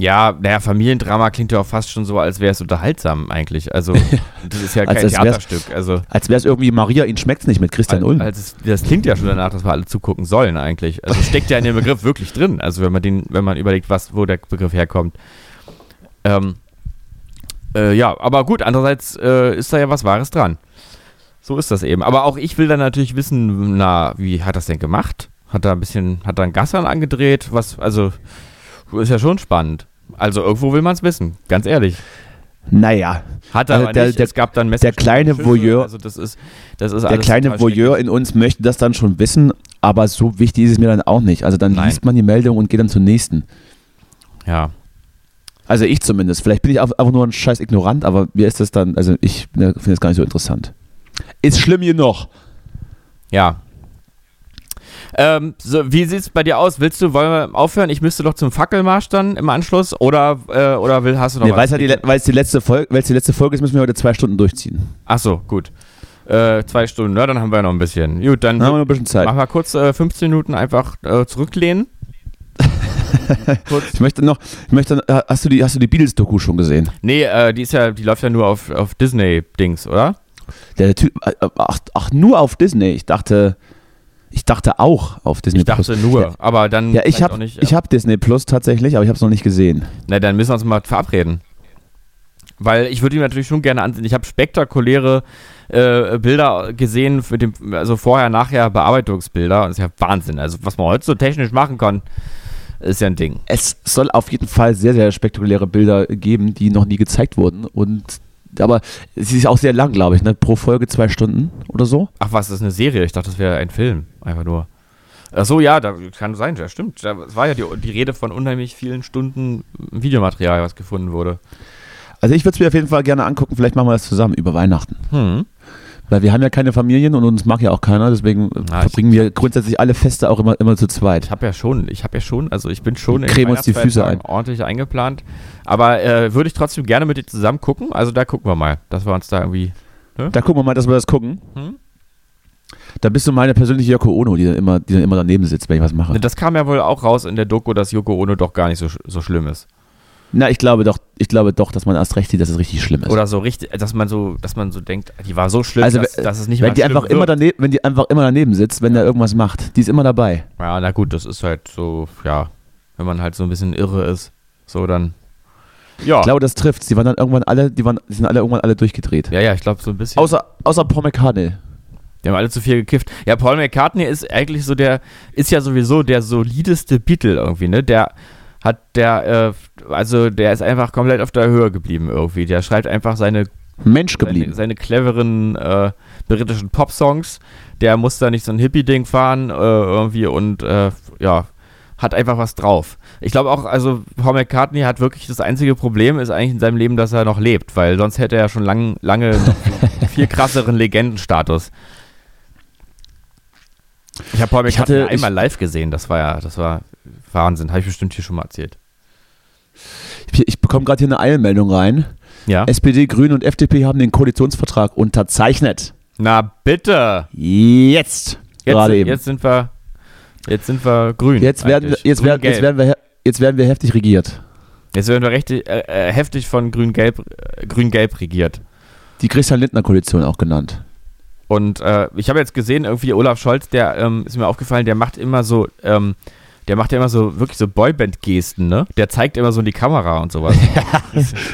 Ja, naja, Familiendrama klingt ja auch fast schon so, als wäre es unterhaltsam eigentlich. Also, das ist ja kein als wär's- Theaterstück. Also, Als wäre es irgendwie Maria, ihn schmeckt's nicht mit Christian Ulm. das klingt ja schon danach, dass wir alle zugucken sollen eigentlich. Also steckt ja in dem Begriff wirklich drin. Also wenn man den, wenn man überlegt, was, wo der Begriff herkommt. Ähm, äh, ja, aber gut, andererseits äh, ist da ja was Wahres dran. So ist das eben. Aber auch ich will dann natürlich wissen, na, wie hat das denn gemacht? Hat da ein bisschen, hat da ein Gassern angedreht? Was, also, ist ja schon spannend. Also irgendwo will man es wissen, ganz ehrlich. naja, Hat er Also aber der- nicht. der- es gab dann der kleine Schüsse, Voyeur- Also das ist, das ist der alles kleine Voyeur in uns möchte das dann schon wissen, aber so wichtig ist es mir dann auch nicht. Also dann Nein. liest man die Meldung und geht dann zum nächsten. Ja. Also ich zumindest. Vielleicht bin ich auch einfach nur ein scheiß Ignorant, aber mir ist das dann, also ich ne, finde das gar nicht so interessant. Ist schlimm genug. Ja. Ähm, so, wie sieht es bei dir aus? Willst du, wollen wir aufhören? Ich müsste doch zum Fackelmarsch dann im Anschluss oder, äh, oder will, hast du noch Nee, was? weil es ja die, le- weil es die letzte Folge, weil es die letzte Folge ist, müssen wir heute zwei Stunden durchziehen. Ach so, gut. Äh, zwei Stunden, ja, dann haben wir ja noch ein bisschen. Gut, dann Dann haben wir noch ein bisschen Zeit. machen wir kurz äh, 15 Minuten einfach äh, zurücklehnen. Ich möchte noch, ich möchte, äh, hast du die, hast du die Beatles-Doku schon gesehen? Nee, äh, die ist ja, die läuft ja nur auf, auf Disney-Dings, oder? Der, Typ, ach, ach, nur auf Disney. Ich dachte, ich dachte auch auf Disney Ich dachte Plus. nur, Ja, aber dann ja ich habe ich hab Disney Plus tatsächlich, aber ich habe es noch nicht gesehen. Na, dann müssen wir uns mal verabreden. Weil ich würde ihn natürlich schon gerne ansehen. Ich habe spektakuläre äh, Bilder gesehen, für dem, also vorher, nachher Bearbeitungsbilder. Und das ist ja Wahnsinn. Also, was man heute so technisch machen kann, ist ja ein Ding. Es soll auf jeden Fall sehr, sehr spektakuläre Bilder geben, die noch nie gezeigt wurden. Und aber sie ist auch sehr lang, glaube ich, ne? Pro Folge zwei Stunden oder so. Ach was, das ist eine Serie. Ich dachte, das wäre ein Film. Einfach nur. Ach so, ja, da kann sein, ja, stimmt. Da war ja die, die Rede von unheimlich vielen Stunden Videomaterial, was gefunden wurde. Also ich würde es mir auf jeden Fall gerne angucken. Vielleicht machen wir das zusammen über Weihnachten. Hm. Weil wir haben ja keine Familien und uns mag ja auch keiner. Deswegen Ah, verbringen wir grundsätzlich alle Feste auch immer, immer zu zweit. Ich habe ja schon, ich habe ja schon, also ich bin schon Cremen uns die Füße Weihnachtsfeiertagen ordentlich eingeplant. Aber äh, würde ich trotzdem gerne mit dir zusammen gucken. Also da gucken wir mal, dass wir uns da irgendwie. Da gucken wir mal, dass wir das gucken. Hm? Da bist du meine persönliche Yoko Ono, die dann immer, die dann immer daneben sitzt, wenn ich was mache. Das kam ja wohl auch raus in der Doku, dass Yoko Ono doch gar nicht so, so schlimm ist. Na, ich glaube doch, ich glaube doch, dass man erst recht sieht, dass es richtig schlimm ist. Oder so richtig, dass man so, dass man so denkt, die war so schlimm, Also, dass, wenn- dass es nicht wenn die einfach immer wird. daneben, wenn die einfach immer daneben sitzt, wenn der irgendwas macht, die ist immer dabei. Ja, na gut, das ist halt so, ja, wenn man halt so ein bisschen irre ist, so dann. Ja. Ich glaube, das trifft. Die waren dann irgendwann alle, die waren, die sind alle irgendwann alle durchgedreht. ja, ja, ich glaube so ein bisschen. Außer, außer Paul McCartney. Die haben alle zu viel gekifft. Ja, Paul McCartney ist eigentlich so der, ist ja sowieso der solideste Beatle irgendwie, ne? Der hat der, äh, also der ist einfach komplett auf der Höhe geblieben irgendwie. Der schreibt einfach seine, Mensch seine, geblieben. seine cleveren äh, britischen Pop-Songs. Der muss da nicht so ein Hippie-Ding fahren äh, irgendwie und äh, ja, hat einfach was drauf. Ich glaube auch, also Paul McCartney hat wirklich das einzige Problem ist eigentlich in seinem Leben, dass er noch lebt, weil sonst hätte er schon lang, lange noch viel krasseren Legendenstatus. Ich habe Paul Ich McCartney hatte- einmal live gesehen, das war ja, das war Wahnsinn, habe ich bestimmt hier schon mal erzählt. Ich, ich bekomme gerade hier eine Eilmeldung rein. Ja? SPD, Grüne und FDP haben den Koalitionsvertrag unterzeichnet. Na bitte! Jetzt. Jetzt, gerade eben. jetzt sind wir, jetzt sind wir grün. Jetzt werden, jetzt, werden, Grün-Gelb. jetzt, werden wir, jetzt werden wir heftig regiert. Jetzt werden wir richtig, äh, äh, heftig von Grün-Gelb äh, Grün-Gelb regiert. Die Christian-Lindner-Koalition auch genannt. Und äh, ich habe jetzt gesehen, irgendwie Olaf Scholz, der ähm, ist mir aufgefallen, der macht immer so, ähm, der macht ja immer so wirklich so Boyband-Gesten, ne? Der zeigt immer so in die Kamera und sowas.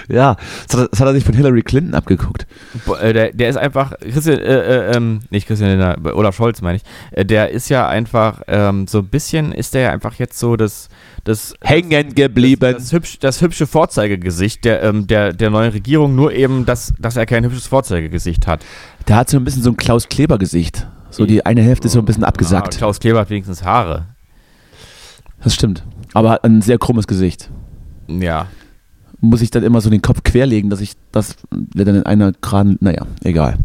Ja, das hat, das hat er sich von Hillary Clinton abgeguckt. Bo- äh, der, der ist einfach, Christian, äh, äh, ähm, nicht Christian Lindner, Olaf Scholz meine ich, äh, der ist ja einfach, ähm, so ein bisschen ist der ja einfach jetzt so das, das Hängen geblieben. Das, das, hübsch, das hübsche Vorzeigegesicht der, ähm, der, der neuen Regierung, nur eben, dass, dass er kein hübsches Vorzeigegesicht hat. Der hat so ein bisschen so ein Klaus Kleber-Gesicht. So die eine Hälfte ist so ein bisschen abgesackt. Klaus Kleber hat wenigstens Haare. Das stimmt. Aber hat ein sehr krummes Gesicht. Ja. Muss ich dann immer so den Kopf querlegen, dass ich das dann in einer geraden. Naja, egal.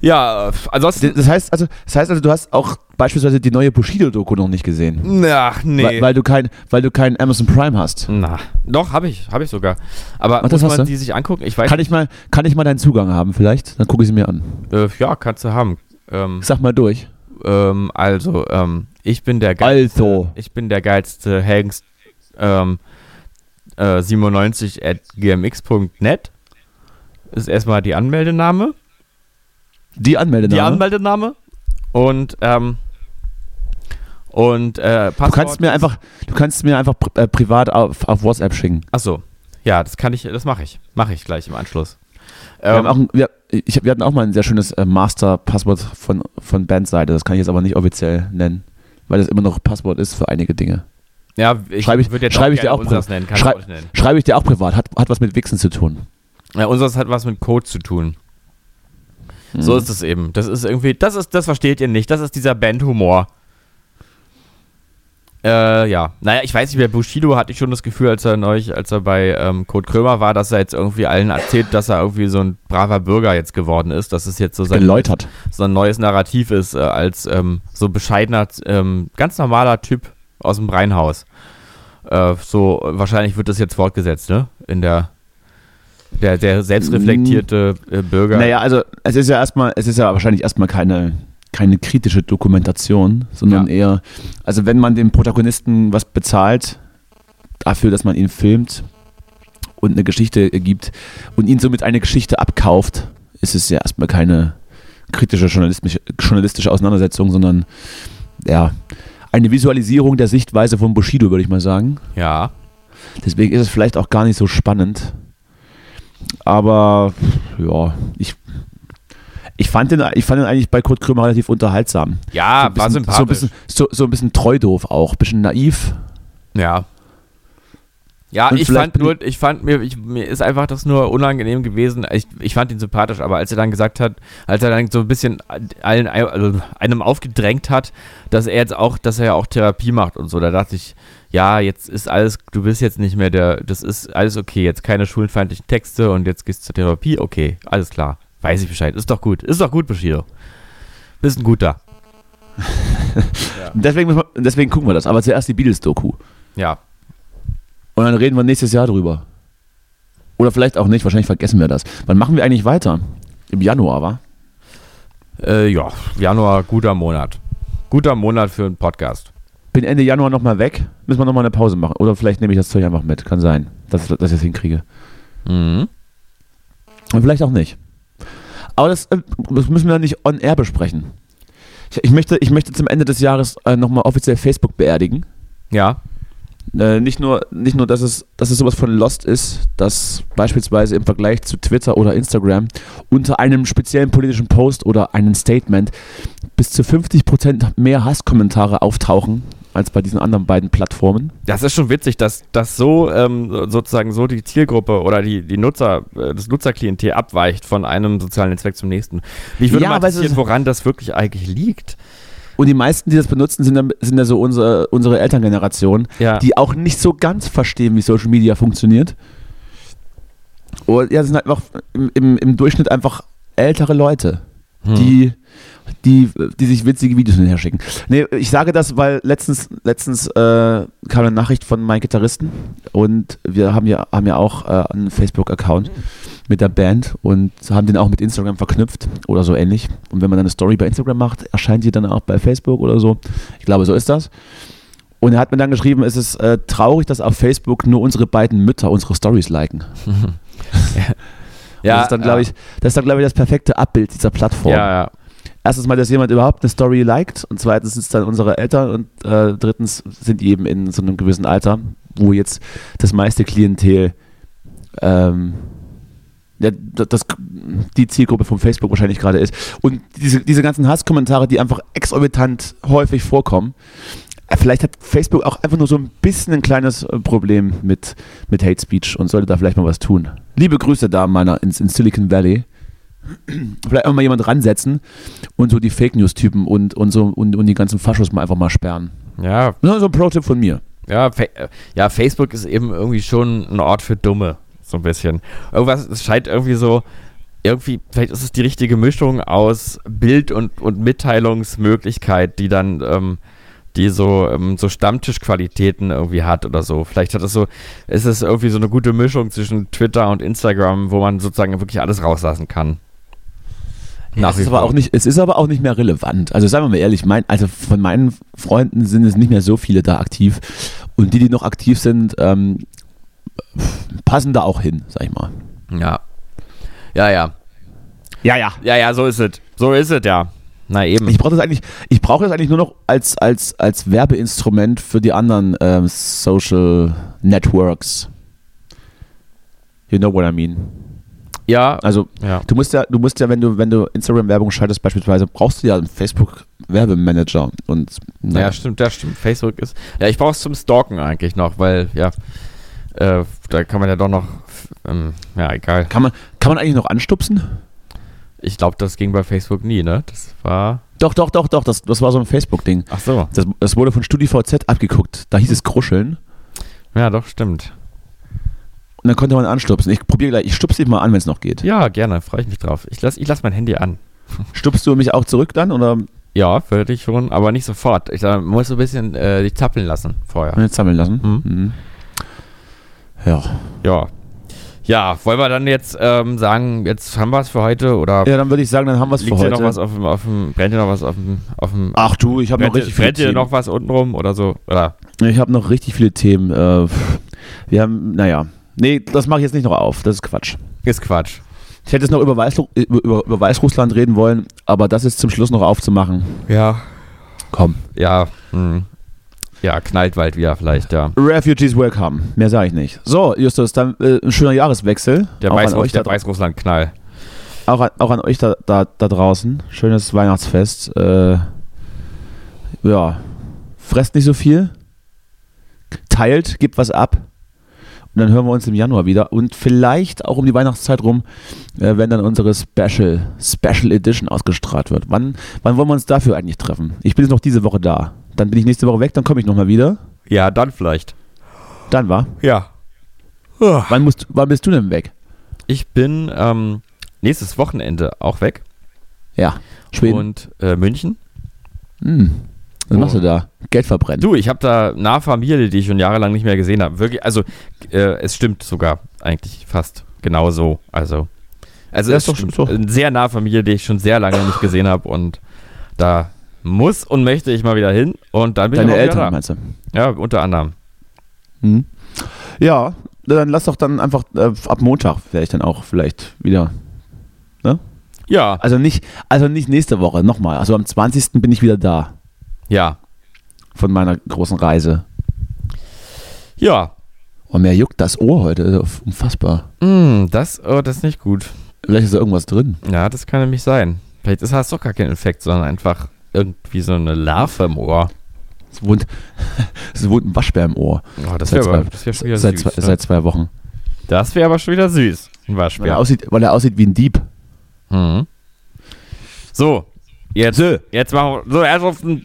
Ja, äh, ansonsten. Das heißt also, das heißt also, du hast auch beispielsweise die neue Bushido-Doku noch nicht gesehen. Ach, nee. Weil, weil du kein, weil du keinen Amazon Prime hast. Na, doch, habe ich, habe ich sogar. Aber Ach, muss man du? die sich angucken? Ich weiß Kann ich mal, kann ich mal deinen Zugang haben vielleicht? Dann gucke ich sie mir an. äh, Ja, kannst du haben. Ähm, Sag mal durch. ähm, also, ähm, ich bin der geilste, Also. ich bin der geilste Hengst ähm, äh, 97 at gmx.net ist erstmal die Anmeldename. Die Anmeldename. Die Anmeldename. Und, ähm, und, äh, du Passwort. kannst mir einfach, du kannst mir einfach pri- äh, privat auf, auf WhatsApp schicken. Achso. Ja, das kann ich, das mache ich. Mache ich gleich im Anschluss. Wir, haben Ähm, auch ein, wir, ich, wir hatten auch mal ein sehr schönes äh, Master-Passwort von, von Bandseite. Das kann ich jetzt aber nicht offiziell nennen, weil das immer noch Passwort ist für einige Dinge. ja, ich schreibe ich- schreibe ich dir auch pro- nennen. Kann schrei- ich nennen. Schreibe ich dir auch privat, hat, hat was mit Wichsen zu tun. Ja, unseres hat was mit Code zu tun. Mhm. So ist es eben. Das ist irgendwie, das ist, das versteht ihr nicht. Das ist dieser Bandhumor. Äh, ja. Naja, ich weiß nicht, bei Bushido hatte ich schon das Gefühl, als er neulich, als er bei ähm, Kurt Krömer war, dass er jetzt irgendwie allen erzählt, dass er irgendwie so ein braver Bürger jetzt geworden ist, dass es jetzt so sein, Geläutert. so ein neues Narrativ ist, äh, als ähm, so bescheidener, ähm, ganz normaler Typ aus dem Rheinhaus. Äh, so, wahrscheinlich wird das jetzt fortgesetzt, ne? In der, der, der selbstreflektierte äh, Bürger. Naja, also es ist ja erstmal, es ist ja wahrscheinlich erstmal keine, keine kritische Dokumentation, sondern Ja. eher, also wenn man dem Protagonisten was bezahlt, dafür, dass man ihn filmt und eine Geschichte gibt und ihn somit eine Geschichte abkauft, ist es ja erstmal keine kritische journalistische, journalistische Auseinandersetzung, sondern ja, eine Visualisierung der Sichtweise von Bushido, würde ich mal sagen. Ja. Deswegen ist es vielleicht auch gar nicht so spannend. Aber ja, ich. Ich fand den, ich fand den eigentlich bei Kurt Krömer relativ unterhaltsam. Ja, so ein bisschen, so ein bisschen, so, so ein bisschen treu doof auch, ein bisschen naiv. Ja. Ja, Und ich fand nur, ich fand mir, ich, mir ist einfach das nur unangenehm gewesen. Ich, ich fand ihn sympathisch, aber als er dann gesagt hat, als er dann so ein bisschen allen, also einem aufgedrängt hat, dass er jetzt auch, dass er ja auch Therapie macht und so, da dachte ich, ja, jetzt ist alles, du bist jetzt nicht mehr der, das ist alles okay, jetzt keine schulenfeindlichen Texte und jetzt gehst du zur Therapie, okay, alles klar, weiß ich Bescheid, ist doch gut, ist doch gut, Bushido. Bist ein guter. Deswegen, müssen wir- deswegen gucken wir das. Aber zuerst die Beatles-Doku. Ja, Und dann reden wir nächstes Jahr drüber. Oder vielleicht auch nicht, wahrscheinlich vergessen wir das. Wann machen wir eigentlich weiter? Im Januar, wa? äh, ja, Januar, guter Monat. Guter Monat für einen Podcast. Bin Ende Januar nochmal weg. Müssen wir nochmal eine Pause machen. Oder vielleicht nehme ich das Zeug einfach mit. Kann sein, dass, dass ich das hinkriege. Mhm. Und vielleicht auch nicht. Aber das, äh, das müssen wir dann nicht on air besprechen. Ich, ich, möchte, ich möchte zum Ende des Jahres äh, nochmal offiziell Facebook beerdigen. Ja, Äh, nicht nur, nicht nur dass, es, dass es sowas von Lost ist, dass beispielsweise im Vergleich zu Twitter oder Instagram unter einem speziellen politischen Post oder einem Statement bis zu 50% mehr Hasskommentare auftauchen als bei diesen anderen beiden Plattformen. Das ist schon witzig, dass das so ähm, sozusagen so die Zielgruppe oder die, die Nutzer, äh, das Nutzerklientel abweicht von einem sozialen Netzwerk zum nächsten. Mich würde Ja, mal interessieren, woran das wirklich eigentlich liegt. Und die meisten, die das benutzen, sind, dann, sind ja so unsere, unsere Elterngeneration, Ja. die auch nicht so ganz verstehen, wie Social Media funktioniert. Und ja, sind halt einfach im, im, im Durchschnitt einfach ältere Leute, Hm. die, die, die sich witzige Videos hinterher schicken. Nee, ich sage das, weil letztens, letztens äh, kam eine Nachricht von meinem Gitarristen und wir haben ja, haben ja auch äh, einen Facebook-Account mit der Band und haben den auch mit Instagram verknüpft oder so ähnlich. Und wenn man dann eine Story bei Instagram macht, erscheint die dann auch bei Facebook oder so. Ich glaube, so ist das. Und er hat mir dann geschrieben, es ist äh, traurig, dass auf Facebook nur unsere beiden Mütter unsere Stories liken. ja, das ist dann, glaube ich, das ist dann, glaube ich, das perfekte Abbild dieser Plattform. Ja, ja. Erstens mal, dass jemand überhaupt eine Story liked und zweitens sind es dann unsere Eltern und äh, drittens sind die eben in so einem gewissen Alter, wo jetzt das meiste Klientel ähm, ja, das, die Zielgruppe von Facebook wahrscheinlich gerade ist. Und diese, diese ganzen Hasskommentare, die einfach exorbitant häufig vorkommen, äh, vielleicht hat Facebook auch einfach nur so ein bisschen ein kleines äh, Problem mit, mit Hate Speech und sollte da vielleicht mal was tun. Liebe Grüße da meiner ins, in Silicon Valley. Vielleicht einfach mal jemand ransetzen und so die Fake News Typen und, und so und, und die ganzen Faschos mal einfach mal sperren. Ja, Ja, so ein Pro-Tipp von mir. ja, Fa ja, Facebook ist eben irgendwie schon ein Ort für Dumme. So ein bisschen. Irgendwas, es scheint irgendwie so, irgendwie, vielleicht ist es die richtige Mischung aus Bild- und, und Mitteilungsmöglichkeit, die dann, ähm, die so, ähm, so Stammtischqualitäten irgendwie hat oder so. Vielleicht hat es so, ist es irgendwie so eine gute Mischung zwischen Twitter und Instagram, wo man sozusagen wirklich alles rauslassen kann. Ja, es, ist aber auch nicht, es ist aber auch nicht mehr relevant. Also sagen wir mal ehrlich, mein, also von meinen Freunden sind es nicht mehr so viele da aktiv. Und die, die noch aktiv sind, ähm, passen da auch hin, sag ich mal. Ja. Ja, ja. Ja, ja. Ja, ja, so ist es. So ist es, ja. Na eben. Ich brauche das eigentlich, ich brauche das eigentlich nur noch als, als, als Werbeinstrument für die anderen ähm, Social Networks. You know what I mean? Ja, Also ja. du musst ja, du musst ja, wenn du, wenn du Instagram-Werbung schaltest beispielsweise, brauchst du ja einen Facebook-Werbemanager und naja. Ja, stimmt, das stimmt. Facebook ist. Ja, ich brauche es zum Stalken eigentlich noch, weil, ja, äh, da kann man ja doch noch. Ähm, ja, egal. Kann man, kann man eigentlich noch anstupsen? Ich glaube, das ging bei Facebook nie, ne? Das war. Doch, doch, doch, doch, das, das war so ein Facebook-Ding. Ach so. Das, das wurde von StudiVZ abgeguckt. Da hieß es Kruscheln Ja, doch, stimmt. Und dann konnte man anstupsen. Ich probiere gleich, ich stupse dich mal an, wenn es noch geht. Ja, gerne, freue ich mich drauf. Ich lasse ich lass mein Handy an. Stupst du mich auch zurück dann oder Ja, würde ich schon, aber nicht sofort. Ich muss so ein bisschen äh, dich zappeln lassen vorher. jetzt sammeln lassen? Mhm. Mhm. Ja. Ja. Ja, wollen wir dann jetzt ähm, sagen, jetzt haben wir es für heute oder Ja, dann würde ich sagen, dann haben wir es für heute. noch was auf dem, auf dem, brennt hier noch was auf dem, auf dem, Ach du, ich habe noch brennt, richtig viele brennt hier Themen. noch was untenrum oder so? Oder? Ich habe noch richtig viele Themen. Äh, wir haben, naja. Nee, das mache ich jetzt nicht noch auf. Das ist Quatsch. Ist Quatsch. Ich hätte jetzt noch über, Weißru über, über, Weißrussland reden wollen, aber das ist zum Schluss noch aufzumachen. Ja. Komm. Ja, hm. ja, knallt bald wieder vielleicht, ja. Refugees welcome. Mehr sage ich nicht. So, Justus, dann äh, ein schöner Jahreswechsel. Der, Weißruss, der Weißrussland-Knall. auch, an, auch an euch da, da, da draußen. Schönes Weihnachtsfest. Äh, ja, fresst nicht so viel. Teilt, gebt was ab. Und dann hören wir uns im Januar wieder. Und vielleicht auch um die Weihnachtszeit rum, äh, wenn dann unsere Special, Special Edition ausgestrahlt wird. Wann, wann wollen wir uns dafür eigentlich treffen? Ich bin jetzt noch diese Woche da. Dann bin ich nächste Woche weg, dann komme ich nochmal wieder. Ja, dann vielleicht. Dann war. Ja. Wann, musst, wann bist du denn weg? Ich bin ähm, nächstes Wochenende auch weg. Ja, Schweden. Und äh, München. Hm. Was machst du da? Geld verbrennen. Du, ich habe da nahe Familie, die ich schon jahrelang nicht mehr gesehen habe. Wirklich, also äh, es stimmt sogar eigentlich fast genau so. Also, also Ja, es ist doch stimmt. so. Eine sehr nahe Familie, die ich schon sehr lange nicht gesehen habe und da muss und möchte ich mal wieder hin und dann bin Deine ich Eltern, wieder meinst du? da. Ja, unter anderem. Hm. Ja, dann lass doch dann einfach äh, ab Montag wäre ich dann auch vielleicht wieder. Ja, Also nicht, also nicht nächste Woche, nochmal. Also am 20. bin ich wieder da ja, von meiner großen Reise. ja. Und mir juckt das Ohr heute, unfassbar. Mm, das, oh, das ist nicht gut. Vielleicht ist da irgendwas drin. Ja, das kann nämlich sein. Vielleicht ist das doch gar kein Infekt, sondern einfach irgendwie so eine Larve im Ohr. Es wohnt, es wohnt ein Waschbär im Ohr. Oh, das Seit wäre wär schon wieder Seit, süß. zwei, ne? seit zwei Wochen. Das wäre aber schon wieder süß. Ein Weil, er Waschbär. aussieht, weil er aussieht wie ein Dieb. Mhm. So, jetzt, jetzt machen wir. So, Herrschaften,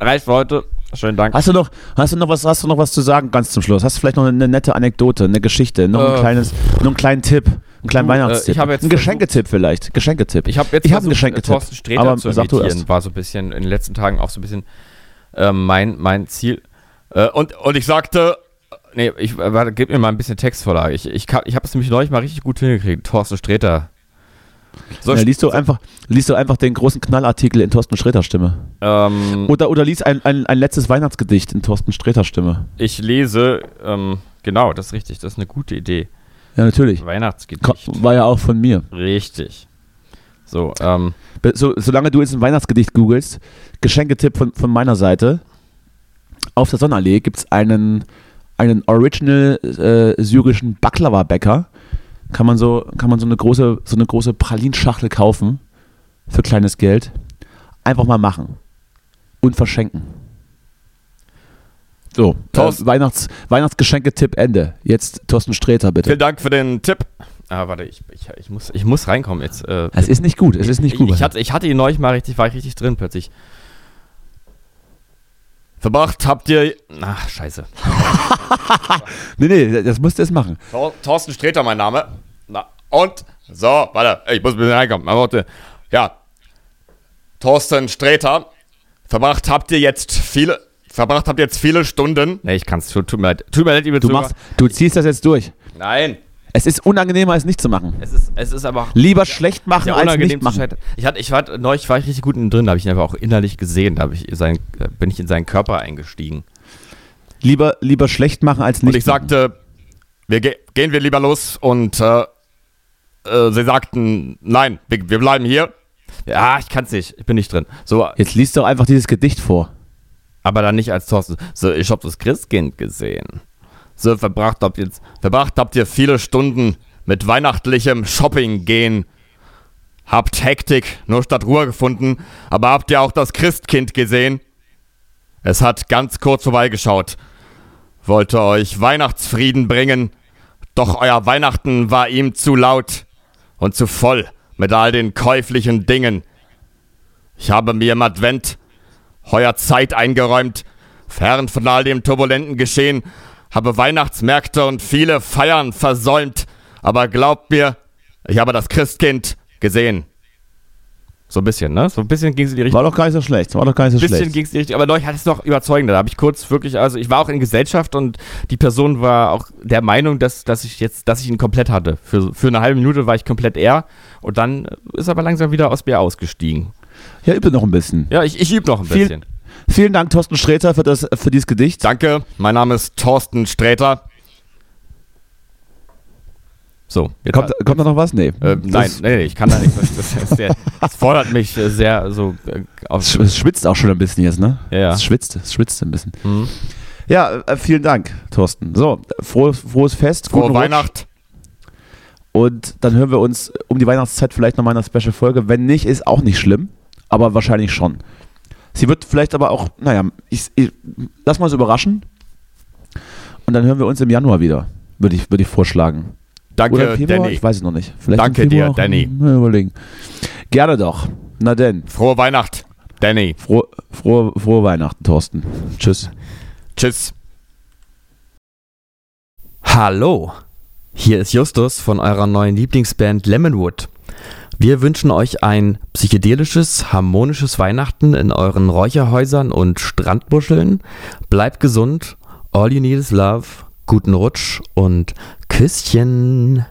reicht für heute. Schönen Dank. Hast du noch, hast du noch was, hast du noch was zu sagen ganz zum Schluss? Hast du vielleicht noch eine nette Anekdote, eine Geschichte, noch ein Äh, kleines, noch einen kleinen Tipp, einen kleinen Du, äh, Weihnachtstipp, ich habe jetzt ein Geschenketipp vielleicht, Geschenketipp. Ich habe jetzt Ich hab einen versucht, Geschenketipp, Thorsten Sträter aber zu sag du erst. War so ein bisschen in den letzten Tagen auch so ein bisschen ähm, mein, mein Ziel. Äh, und, und ich sagte, nee, ich, äh, warte, gib mir mal ein bisschen Textvorlage. Ich, ich, kann- ich habe es nämlich neulich mal richtig gut hingekriegt. Thorsten Sträter. So, ja, liest du einfach, liest du einfach den großen Knallartikel in Thorsten Sträter Stimme. ähm, Oder, oder lies ein, ein, ein letztes Weihnachtsgedicht in Thorsten Sträter Stimme. ich lese, ähm, genau, das ist richtig, das ist eine gute Idee. Ja, natürlich. Weihnachtsgedicht. War ja auch von mir. Richtig. So, ähm, So, solange du jetzt ein Weihnachtsgedicht googelst, Geschenketipp von, von meiner Seite. Auf der Sonnenallee gibt es einen, einen original äh, syrischen Baklava-Bäcker. Kann man, so, kann man so eine große, so eine große Pralinschachtel kaufen für kleines Geld. Einfach mal machen. Und verschenken. So, Thorsten- äh, Weihnachts, Weihnachtsgeschenke-Tipp Ende. Jetzt Thorsten Sträter, bitte. vielen Dank für den Tipp. Ah, warte, ich, ich, ich, muss, ich muss reinkommen jetzt. Äh, Es ist nicht gut, es ist nicht gut. Ich, ich, hatte, ich hatte ihn neulich mal richtig, war ich richtig drin plötzlich. Verbracht habt ihr. Ach, scheiße. nee, nee, das musst du jetzt machen. Thor, Thorsten Sträter, mein Name. Na, und? So, warte, ich muss ein bisschen reinkommen. Aber warte. Ja. Thorsten Sträter. Verbracht habt ihr jetzt viele. Verbracht habt ihr jetzt viele Stunden. Nee, ich kann's. Tut, tut mir leid. Tut mir leid, liebe Du, machst, du ziehst das jetzt durch. Nein. Es ist unangenehmer, als nicht zu machen. Es ist, es ist aber. Lieber schlecht machen, als nicht zu machen. Ich hatte, ich war, neulich war ich richtig gut drin, da habe ich ihn einfach auch innerlich gesehen, da habe ich sein, da bin ich in seinen Körper eingestiegen. Lieber, lieber schlecht machen, als nicht Und ich sagte, wir ge gehen wir lieber los und äh, äh, sie sagten, nein, wir, wir bleiben hier. Ja, ich kann's nicht, ich bin nicht drin. So, Jetzt liest doch einfach dieses Gedicht vor. aber dann nicht als Thorsten. So, ich hab das Christkind gesehen. So, verbracht habt ihr, verbracht habt ihr viele Stunden mit weihnachtlichem Shopping gehen. Habt Hektik nur statt Ruhe gefunden, aber habt ihr auch das Christkind gesehen? Es hat ganz kurz vorbeigeschaut, wollte euch Weihnachtsfrieden bringen, doch euer Weihnachten war ihm zu laut und zu voll mit all den käuflichen Dingen. Ich habe mir im Advent heuer Zeit eingeräumt, fern von all dem turbulenten Geschehen, habe Weihnachtsmärkte und viele Feiern versäumt, aber glaubt mir, ich habe das Christkind gesehen. So ein bisschen, ne? So ein bisschen ging es in die Richtung. War doch gar nicht so schlecht. War doch gar nicht so bisschen schlecht. ging es in die Richtung, aber neulich hatte es noch überzeugender. Da habe ich kurz wirklich, also ich war auch in Gesellschaft und die Person war auch der Meinung, dass, dass ich jetzt, dass ich ihn komplett hatte. Für, für eine halbe Minute war ich komplett er und dann ist er aber langsam wieder aus mir ausgestiegen. Ja, übe noch ein bisschen. Ja, ich, ich übe noch ein Viel- bisschen. Vielen Dank, Thorsten Sträter, für, das, für dieses Gedicht. Danke, mein Name ist Thorsten Sträter. So, Kommt, kommt da noch was? Nee. äh, nein, Das- nee, nee, ich kann da nicht. Das, das, sehr, das fordert mich sehr so auf. Es sch- es schwitzt auch schon ein bisschen jetzt, ne? Ja, ja. Es schwitzt, es schwitzt ein bisschen. Hm. Ja, äh, vielen Dank, Thorsten. So, frohes, frohes Fest, Frohe. Weihnacht. Und dann hören wir uns um die Weihnachtszeit vielleicht nochmal in einer Special-Folge. Wenn nicht, ist auch nicht schlimm, aber wahrscheinlich schon. Sie wird vielleicht aber auch, naja, ich, ich, lass mal uns überraschen. Und dann hören wir uns im Januar wieder, würde ich, würd ich vorschlagen. Danke, Oder im Februar? Danny. Ich weiß es noch nicht. Vielleicht Danke dir? Danny. Mal überlegen. Gerne doch. Na denn, Frohe Weihnacht, Danny. frohe, frohe, frohe Weihnachten, Thorsten. Tschüss. Tschüss. Hallo, hier ist Justus von eurer neuen Lieblingsband Lemonwood. Wir wünschen euch ein psychedelisches, harmonisches Weihnachten in euren Räucherhäusern und Strandbuscheln. Bleibt gesund, all you need is love, guten Rutsch und Küsschen.